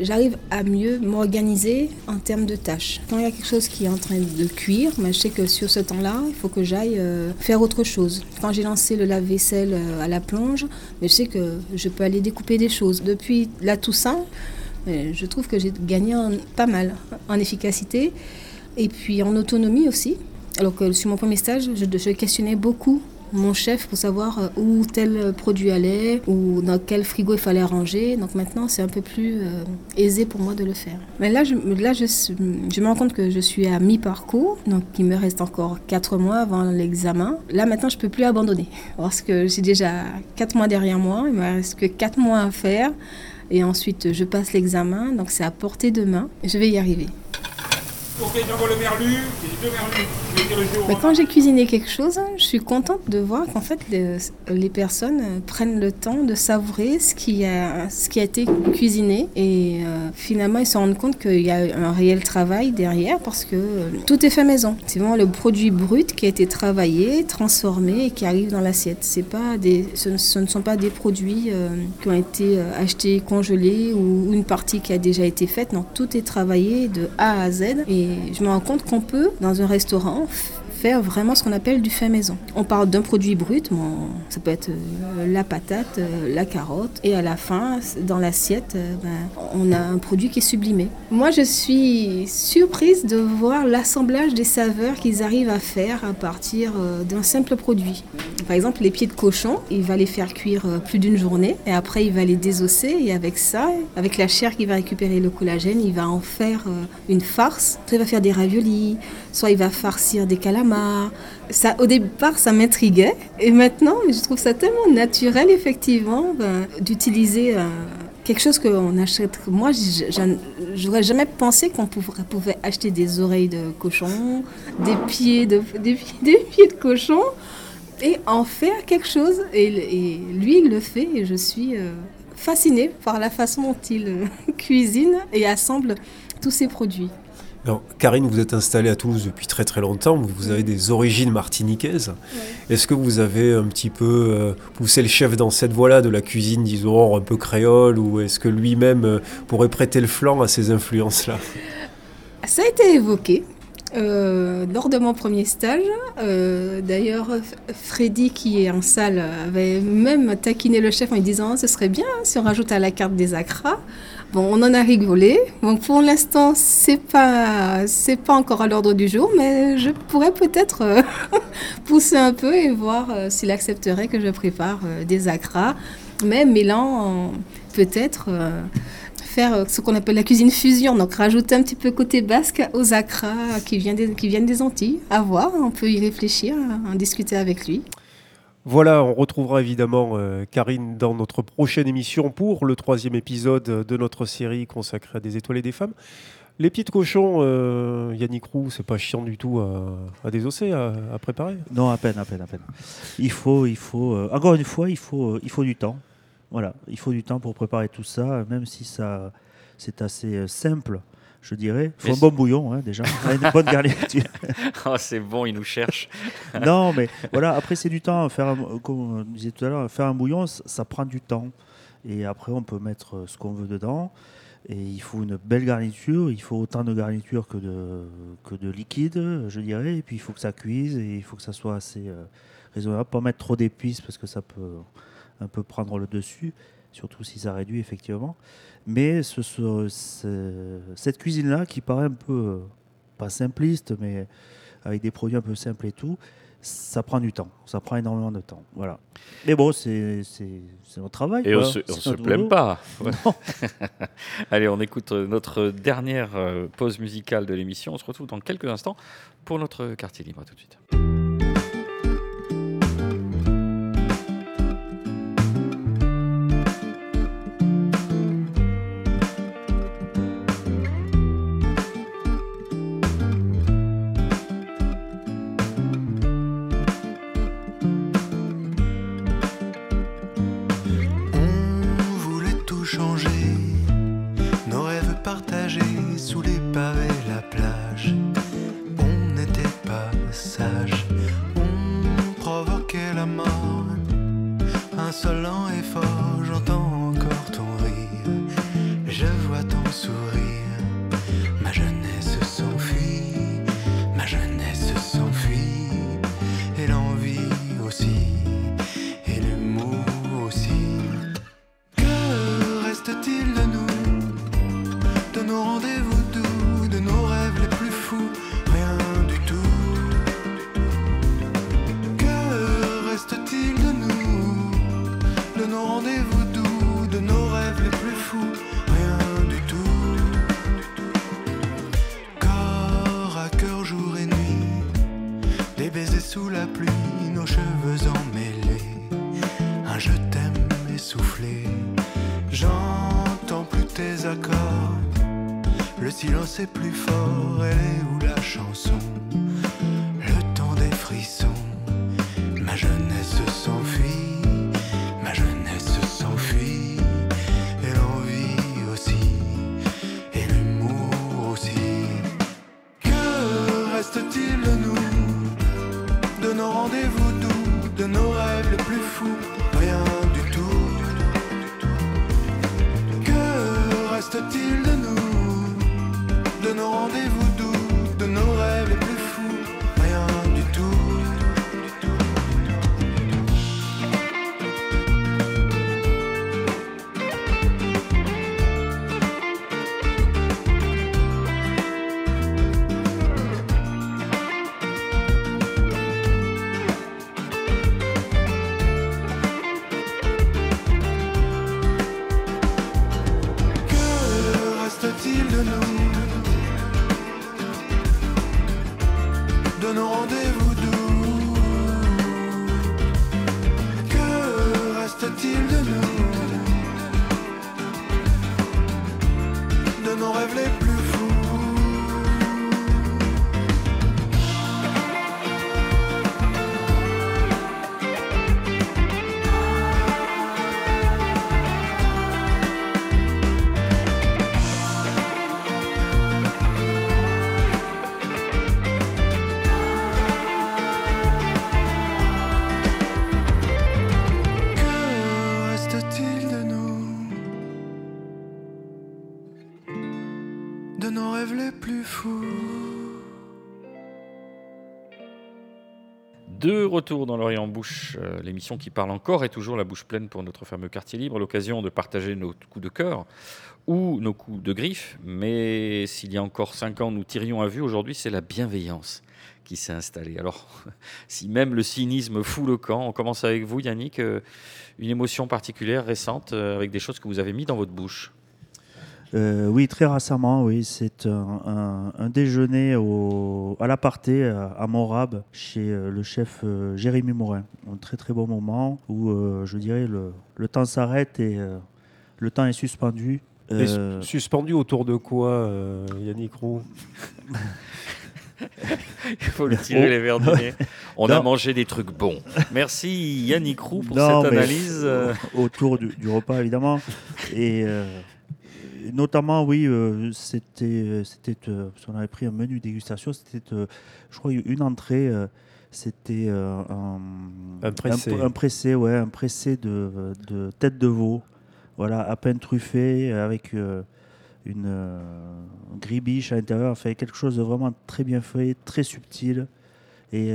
j'arrive à mieux m'organiser en termes de tâches. Quand il y a quelque chose qui est en train de cuire, ben, je sais que sur ce temps-là, il faut que j'aille euh, faire autre chose. Quand j'ai lancé le lave-vaisselle euh, à la plonge, mais ben, je sais que je peux aller découper des choses. Depuis la Toussaint, ben, je trouve que j'ai gagné pas mal en efficacité et puis en autonomie aussi. Alors que sur mon premier stage, je, je questionnais beaucoup mon chef pour savoir euh, où tel produit allait ou dans quel frigo il fallait ranger. Donc maintenant, c'est un peu plus euh, aisé pour moi de le faire. Mais là, je, là je, je me rends compte que je suis à mi-parcours, donc il me reste encore 4 mois avant l'examen. Là, maintenant, je peux plus abandonner parce que j'ai déjà 4 mois derrière moi, il me reste que 4 mois à faire. Et ensuite, je passe l'examen, donc c'est à portée de main. Je vais y arriver. Ok, quand j'ai cuisiné quelque chose, je suis contente de voir qu'en fait les, personnes prennent le temps de savourer ce qui a, ce qui a été cuisiné et euh, finalement ils se rendent compte qu'il y a un réel travail derrière parce que euh, tout est fait maison. C'est vraiment le produit brut qui a été travaillé, transformé et qui arrive dans l'assiette. Ce, ne sont pas des produits euh, qui ont été achetés congelés ou une partie qui a déjà été faite. Non, tout est travaillé de A à Z et je me rends compte qu'on peut dans un restaurant faire vraiment ce qu'on appelle du fait maison. On parle d'un produit brut, bon, ça peut être euh, la patate, euh, la carotte, et à la fin, dans l'assiette, euh, ben, on a un produit qui est sublimé. Moi, je suis surprise de voir l'assemblage des saveurs qu'ils arrivent à faire à partir d'un simple produit. Par exemple, les pieds de cochon, il va les faire cuire plus d'une journée, et après, il va les désosser, et avec ça, avec la chair qui va récupérer le collagène, il va en faire une farce. Soit il va faire des raviolis, soit il va farcir des calamars. Ça, au départ, ça m'intriguait. Et maintenant, je trouve ça tellement naturel, effectivement, ben, d'utiliser euh, quelque chose qu'on achète. Moi, j'aurais jamais pensé qu'on pouvait, acheter des oreilles de cochon, des pieds de, pieds- de cochon, et en faire quelque chose. Et, et lui, il le fait, et je suis euh, fascinée par la façon dont il euh, cuisine et assemble tous ces produits. Alors, Karine, vous êtes installée à Toulouse depuis très très longtemps, vous avez des origines martiniquaises. Est-ce que vous avez un petit peu euh, poussé le chef dans cette voie-là de la cuisine, disons, un peu créole, ou est-ce que lui-même euh, pourrait prêter le flanc à ces influences-là? Ça a été évoqué euh, lors de mon premier stage. Euh, D'ailleurs, Freddy, qui est en salle, avait même taquiné le chef en lui disant ce serait bien si on rajoute à la carte des acras. Bon, on en a rigolé. Bon, pour l'instant, c'est pas c'est pas encore à l'ordre du jour, mais je pourrais peut-être euh, pousser un peu et voir euh, s'il accepterait que je prépare euh, des acras, mais mêlant peut-être. faire ce qu'on appelle la cuisine fusion, donc rajouter un petit peu côté basque aux acras qui viennent des, qui viennent des Antilles. À voir, on peut y réfléchir, en discuter avec lui. Voilà, on retrouvera évidemment euh, Karine dans notre prochaine émission pour le troisième épisode de notre série consacrée à des étoiles et des femmes. Les pieds de cochon, euh, Yannick Roux, c'est pas chiant du tout à, désosser, à, préparer Non, à peine, à peine, à peine. Il faut, il faut, euh, encore une fois, il faut, il faut du temps. Voilà, il faut du temps pour préparer tout ça, même si ça, c'est assez simple, je dirais. Il faut un bon bouillon, hein, déjà, une bonne garniture. Oh, c'est bon, il nous cherche. non, mais voilà, après, c'est du temps. Faire un- comme on disait tout à l'heure, faire un bouillon, ça, ça prend du temps. Et après, on peut mettre euh, ce qu'on veut dedans. Et il faut une belle garniture. Il faut autant de garniture que de, que de liquide, je dirais. Et puis, il faut que ça cuise et il faut que ça soit assez euh, raisonnable. Pas mettre trop d'épices parce que ça peut un peu prendre le dessus, surtout si ça réduit, effectivement. Mais ce, ce- ce- cette cuisine-là, qui paraît un peu, euh, pas simpliste, mais avec des produits un peu simples et tout, ça prend du temps. Ça prend énormément de temps. Voilà. Mais bon, c'est notre travail. Et on quoi. se, on plaint pas. Allez, on écoute euh, notre dernière euh, pause musicale de l'émission. On se retrouve dans quelques instants pour notre quartier libre. À tout de suite. Le silence est plus fort, elle est où la chanson? De nous, de nos rendez-vous? De retour dans l'Orient Bouche, euh, l'émission qui parle encore est toujours la bouche pleine pour notre fameux quartier libre, l'occasion de partager nos coups de cœur ou nos coups de griffe. Mais s'il y a encore cinq ans, nous tirions à vue, aujourd'hui, c'est la bienveillance qui s'est installée. Alors, si même le cynisme fout le camp, on commence avec vous, Yannick, euh, une émotion particulière, récente, euh, avec des choses que vous avez mis dans votre bouche. Euh, oui, très récemment, oui, c'est un, un- un déjeuner au, à l'aparté à, à Montrab chez euh, le chef euh, Jérémy Morin. Un très très beau moment où euh, je dirais le, le temps s'arrête et euh, le temps est suspendu. Euh, suspendu autour de quoi, euh, Yannick Roux? Il faut le tirer Oh. les verres du nez. On a mangé des trucs bons. Merci Yannick Roux pour Non, cette mais analyse. euh, autour du, du repas évidemment et euh, notamment oui euh, c'était euh, c'était euh, parce qu'on avait pris un menu dégustation c'était euh, je crois une entrée c'était un, Un pressé. un, un pressé ouais un pressé de, de tête de veau voilà à peine truffé avec une gribiche à l'intérieur enfin quelque chose de vraiment très bien fait très subtil et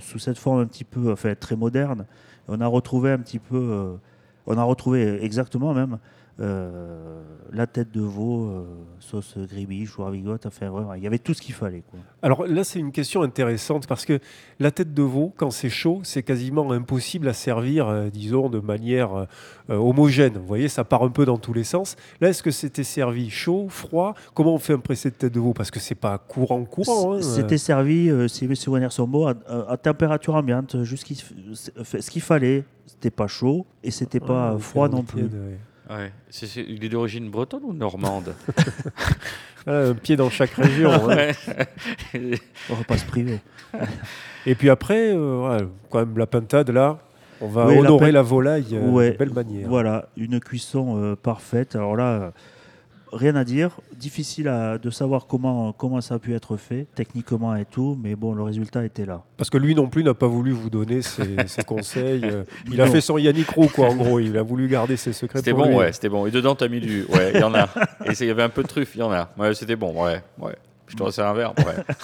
sous cette forme un petit peu enfin très moderne on a retrouvé un petit peu on a retrouvé exactement même euh, la tête de veau, euh, sauce gribiche ou ravigote. Enfin, il y avait tout ce qu'il fallait. Quoi. Alors là, c'est une question intéressante parce que la tête de veau, quand c'est chaud, c'est quasiment impossible à servir, euh, disons, de manière euh, homogène. Vous voyez, ça part un peu dans tous les sens. Là, est-ce que c'était servi chaud, froid? Comment on fait un pressé de tête de veau? Parce que c'est pas courant, courant. hein, C'était servi, si mes souvenirs sont bons, à, à- température ambiante, juste ce qu'il- fallait. C'était pas chaud et c'était pas froid non plus. ouais. Ouais. C'est- c'est- il est d'origine bretonne ou normande un pied dans chaque région. hein. Ouais. On va pas se priver. Et puis après, euh, ouais, quand même, la pintade, là, on va Oui, la honorer pin- la volaille euh, Ouais, de belle manière. Voilà, une cuisson euh, parfaite. Alors là, euh, rien à dire. Difficile à- de savoir comment, comment ça a pu être fait, techniquement et tout, mais bon, le résultat était là. Parce que lui non plus n'a pas voulu vous donner ses, ses conseils. Il a Non. fait son Yannick Roux, quoi, en gros. Il a voulu garder ses secrets C'était pour bon, lui. ouais, c'était bon. Et dedans, t'as mis du. Ouais, il y en a. Et il y avait un peu de truffe, il y en a. Ouais, c'était bon, ouais, ouais. Je te resserre un verre, ouais.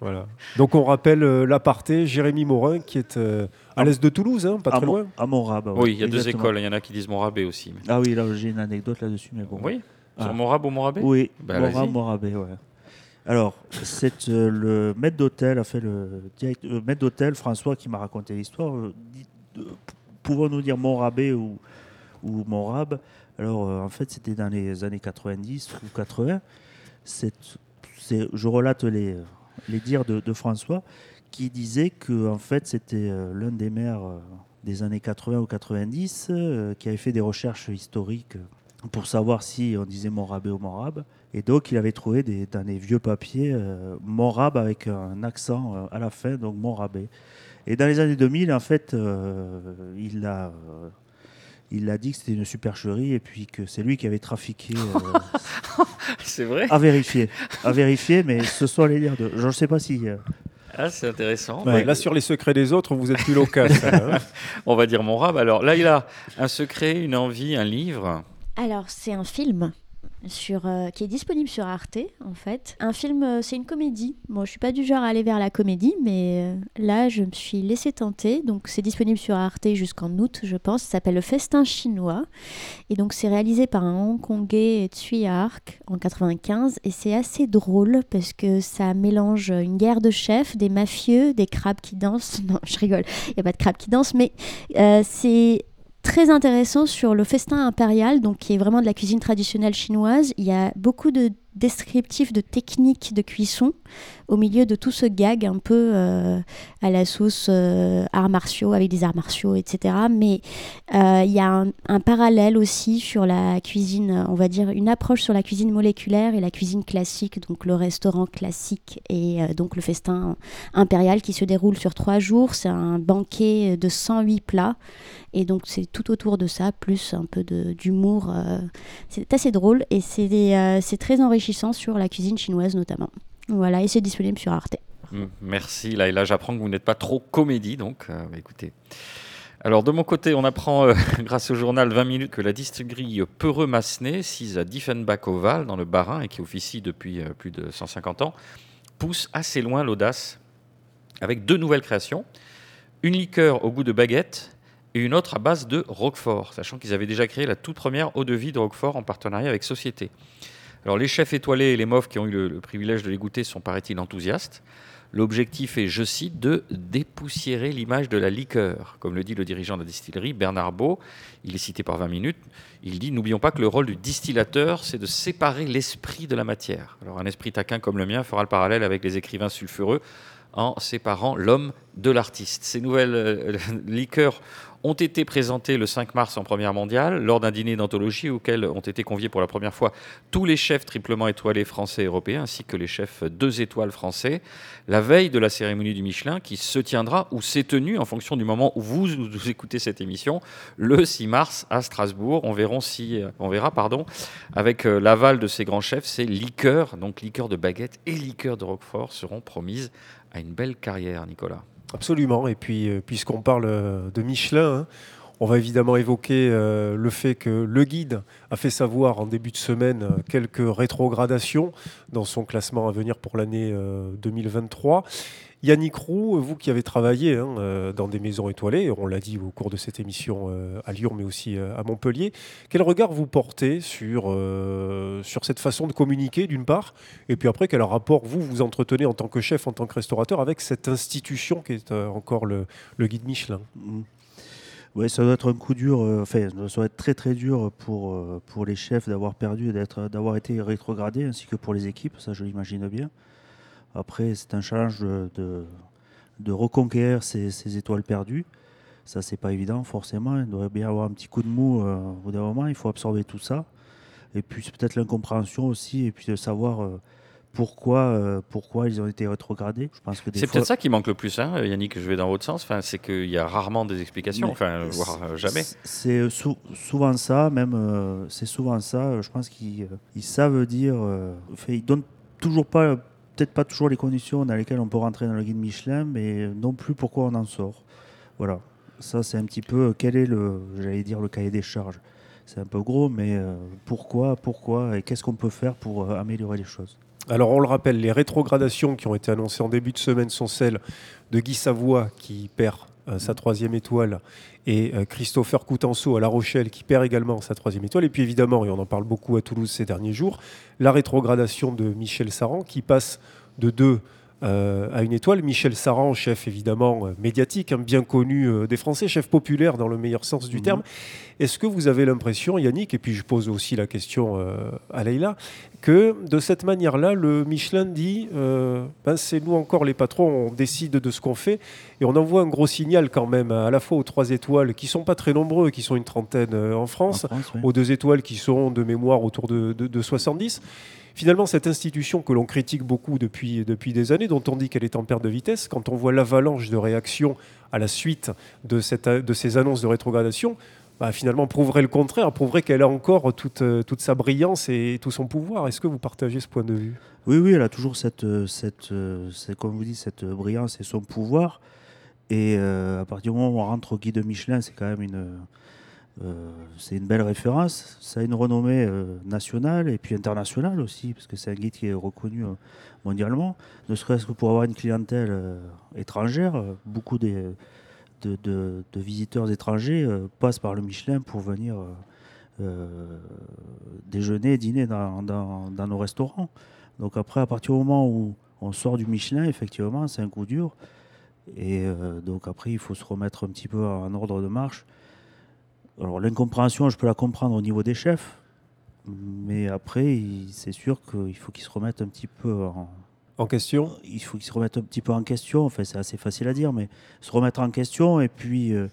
Voilà. Donc on rappelle euh, l'aparté, Jérémy Morin, qui est euh, à l'est de Toulouse, hein, pas à, très Mon- loin. à Montrab. ouais, Oui, il y a deux écoles. Il y en a qui disent Montrabé aussi. mais- Ah oui, là j'ai une anecdote là-dessus, mais bon. Oui Sur Ah. Montrab ou Montrabé Oui, Bah. Montrabé, ouais. Alors, c'est euh, le maître d'hôtel, a fait le, direct, le maître d'hôtel, François, qui m'a raconté l'histoire. Euh, Pouvons-nous dire Montrabé ou, ou Montrab Alors, euh, en fait, c'était dans les années 90 ou 80. C'est, c'est- je relate les, les dires de, de François, qui disait que en fait, c'était euh, l'un des maires euh, des années 80 ou 90 euh, qui avait fait des recherches historiques pour savoir si on disait Morabé ou Morabe. Et donc, il avait trouvé des, dans des vieux papiers euh, Morabe avec un accent euh, à la fin, donc Morabé. Et dans les années 2000, en fait, euh, il a. euh, il a dit que c'était une supercherie et puis que c'est lui qui avait trafiqué. euh, C'est vrai à vérifier, à vérifier, mais ce sont les liens de. Je ne sais pas si. euh, Ah, c'est intéressant. Ouais, là, sur les secrets des autres, vous êtes plus loquace. hein. On va dire mon rab. Alors là, il a un secret, une envie, un livre? Alors, c'est un film sur, euh, qui est disponible sur Arte, en fait. Un film, euh, c'est une comédie. Bon, je suis pas du genre à aller vers la comédie, mais euh, là, je me suis laissé tenter. Donc, c'est disponible sur Arte jusqu'en août, je pense. Ça s'appelle Le Festin chinois. Et donc, c'est réalisé par un Hongkongais, Tsui Hark, en 95. Et c'est assez drôle parce que ça mélange une guerre de chefs, des mafieux, des crabes qui dansent. Non, je rigole, il n'y a pas de crabes qui dansent, mais c'est très intéressant sur le festin impérial, donc qui est vraiment de la cuisine traditionnelle chinoise. Il y a beaucoup de descriptifs de techniques de cuisson au milieu de tout ce gag un peu euh, à la sauce euh, arts martiaux, avec des arts martiaux, etc. Mais euh, il y a un, un parallèle aussi sur la cuisine, on va dire une approche sur la cuisine moléculaire et la cuisine classique, donc le restaurant classique et donc le festin impérial qui se déroule sur trois jours. C'est un banquet de 108 plats. Et donc c'est tout autour de ça, plus un peu d'humour. euh, c'est assez drôle et c'est euh, c'est très enrichissant sur la cuisine chinoise notamment. Voilà, et c'est disponible sur Arte. Mm, Merci. Là, j'apprends que vous n'êtes pas trop comédie, donc euh, bah, écoutez. Alors, de mon côté, on apprend, grâce au journal 20 minutes, que la distillerie Peureux-Massenet, sise à Diefenbach-au-Val, dans le Bas-Rhin, et qui officie depuis plus de 150 ans, pousse assez loin l'audace avec deux nouvelles créations. Une liqueur au goût de baguette et une autre à base de Roquefort, sachant qu'ils avaient déjà créé la toute première eau de vie de Roquefort en partenariat avec Société. Alors les chefs étoilés et les mofs qui ont eu le, privilège de les goûter sont, paraît-il, enthousiastes. L'objectif est, je cite, de dépoussiérer l'image de la liqueur. Comme le dit le dirigeant de la distillerie, Bernard Beau, il est cité par 20 minutes, il dit N'oublions pas que le rôle du distillateur, c'est de séparer l'esprit de la matière. Alors un esprit taquin comme le mien fera le parallèle avec les écrivains sulfureux en séparant l'homme de l'artiste. Ces nouvelles euh, liqueurs ont été présentées le 5 mars en première mondiale lors d'un dîner d'anthologie auquel ont été conviés pour la première fois tous les chefs triplement étoilés français et européens ainsi que les chefs deux étoiles français la veille de la cérémonie du Michelin qui se tiendra ou s'est tenue en fonction du moment où vous, vous écoutez cette émission le 6 mars à Strasbourg. On, verra si, on verra pardon, avec euh, l'aval de ces grands chefs, ces liqueurs, donc liqueurs de baguette et liqueurs de Roquefort seront promises à une belle carrière, Nicolas. Absolument. Et puis, euh, puisqu'on parle euh, de Michelin, hein, on va évidemment évoquer euh, le fait que le guide a fait savoir en début de semaine euh, quelques rétrogradations dans son classement à venir pour l'année euh, 2023. Yannick Roux, vous qui avez travaillé hein, euh, dans des maisons étoilées, on l'a dit au cours de cette émission euh, à Lyon, mais aussi euh, à Montpellier, quel regard vous portez sur, euh, sur cette façon de communiquer d'une part, et puis après quel rapport vous vous entretenez en tant que chef, en tant que restaurateur avec cette institution qui est euh, encore le, guide Michelin? Mm. Ouais, ça doit être un coup dur, euh, enfin, ça doit être très très dur pour, euh, pour les chefs d'avoir perdu et d'avoir été rétrogradés, ainsi que pour les équipes, ça je l'imagine bien. Après, c'est un challenge de, de, reconquérir ces, étoiles perdues. Ça, c'est pas évident, forcément. Il devrait bien avoir un petit coup de mou euh, au bout d'un moment. Il faut absorber tout ça. Et puis, c'est peut-être l'incompréhension aussi, et puis de savoir pourquoi, euh, pourquoi ils ont été rétrogradés. Je pense que C'est fois- peut-être ça qui manque le plus, hein, Yannick, je vais dans votre sens, enfin, c'est qu'il y a rarement des explications, Mais enfin, voire euh, jamais. c- C'est sou- souvent ça, même euh, c'est souvent ça. euh, Je pense qu'ils euh, ils savent dire. euh, enfin, ils donnent toujours pas, peut-être pas toujours les conditions dans lesquelles on peut rentrer dans le guide Michelin, mais non plus pourquoi on en sort. Voilà. Ça, c'est un petit peu euh, quel est le, j'allais dire le cahier des charges. C'est un peu gros, mais euh, pourquoi, pourquoi et qu'est-ce qu'on peut faire pour euh, améliorer les choses. Alors on le rappelle, les rétrogradations qui ont été annoncées en début de semaine sont celles de Guy Savoie qui perd euh, sa troisième étoile et euh, Christopher Coutenceau à La Rochelle qui perd également sa troisième étoile. Et puis évidemment, et on en parle beaucoup à Toulouse ces derniers jours, la rétrogradation de Michel Saran qui passe de 2 euh, à une étoile. Michel Saran, chef évidemment euh, médiatique, hein, bien connu euh, des Français, chef populaire dans le meilleur sens du Mhm. terme. Est-ce que vous avez l'impression, Yannick, et puis je pose aussi la question à Leïla, que de cette manière-là, le Michelin dit ben, c'est nous encore les patrons, on décide de ce qu'on fait et on envoie un gros signal quand même à la fois aux trois étoiles qui sont pas très nombreux, qui sont une trentaine en En France, France, oui. aux deux étoiles qui sont de mémoire autour de, de- de 70. Finalement, cette institution que l'on critique beaucoup depuis, depuis des années, dont on dit qu'elle est en perte de vitesse, quand on voit l'avalanche de réactions à la suite de, cette, de ces annonces de rétrogradation, bah, finalement prouverait le contraire, prouverait qu'elle a encore toute, toute sa brillance et tout son pouvoir. Est-ce que vous partagez ce point de vue? Oui, oui, elle a toujours cette, cette, c'est comme vous dites, cette brillance et son pouvoir. Et euh, à partir du moment où on rentre au guide Michelin, c'est quand même une, c'est une belle référence. Ça a une renommée euh, nationale et puis internationale aussi, parce que c'est un guide qui est reconnu euh, mondialement. Ne serait-ce que pour avoir une clientèle euh, étrangère, euh, beaucoup de, visiteurs étrangers euh, passent par le Michelin pour venir euh, euh, déjeuner, dîner dans, dans- nos restaurants. Donc après, à partir du moment où on sort du Michelin, effectivement, c'est un coup dur. Et euh, donc après, il faut se remettre un petit peu en ordre de marche. Alors l'incompréhension, je peux la comprendre au niveau des chefs. Mais après, c'est sûr qu'il faut qu'ils se remettent un petit peu en, En question il faut qu'ils se remettent un petit peu en question. Enfin, c'est assez facile à dire, mais se remettre en question. Et puis, euh,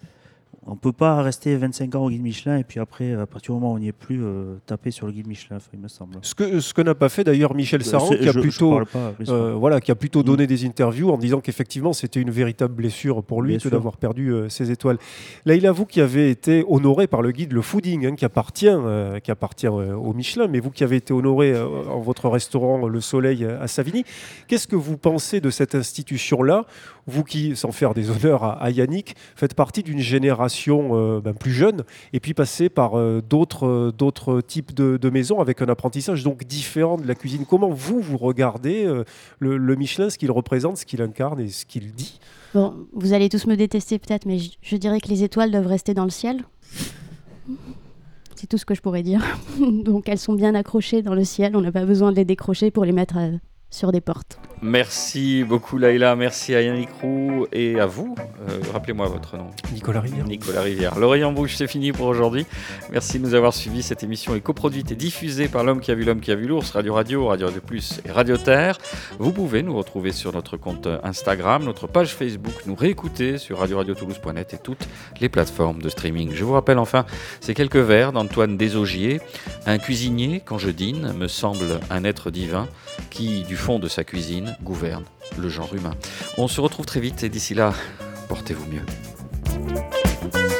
on peut pas rester 25 ans au guide Michelin et puis après, à partir du moment où on n'y est plus, euh, taper sur le guide Michelin, il me semble. Ce que, ce que n'a pas fait d'ailleurs Michel Saran, C'est- qui a je- je plutôt, parle pas, bien sûr. euh, voilà, qui a plutôt Mm. donné des interviews en disant qu'effectivement c'était une véritable blessure pour lui Bien que d'avoir perdu euh, ses étoiles. Laïla, vous qui avez été honoré par le guide Le Fooding, hein, qui appartient, euh, qui appartient euh, au Michelin, mais vous qui avez été honoré euh, en votre restaurant Le Soleil euh, à Savigny, qu'est-ce que vous pensez de cette institution-là Vous qui, sans faire des honneurs à, à Yannick, faites partie d'une génération euh, ben, plus jeune et puis passez par euh, d'autres euh, d'autres types de, maisons avec un apprentissage donc différent de la cuisine. Comment vous, vous regardez le, Michelin, ce qu'il représente, ce qu'il incarne et ce qu'il dit? Vous allez tous me détester peut-être, mais je, je dirais que les étoiles doivent rester dans le ciel. C'est tout ce que je pourrais dire. Donc elles sont bien accrochées dans le ciel, on n'a pas besoin de les décrocher pour les mettre euh, sur des portes. Merci beaucoup Laïla, merci à Yannick Roux et à vous. Euh, Rappelez-moi votre nom. Nicolas Rivière. Nicolas Rivière. L'oreille en bouche, c'est fini pour aujourd'hui. Merci de nous avoir suivis. Cette émission est coproduite et diffusée par l'homme qui a vu l'homme qui a vu l'ours, Radio Radio, Radio Radio Plus et Radio Terre. Vous pouvez nous retrouver sur notre compte Instagram, notre page Facebook, nous réécouter sur radio-radio-toulouse.net et toutes les plateformes de streaming. Je vous rappelle enfin ces quelques vers d'Antoine Desaugiers. Un cuisinier, quand je dîne, me semble un être divin qui, du fond de sa cuisine, gouverne le genre humain. On se retrouve très vite et d'ici là, portez-vous mieux.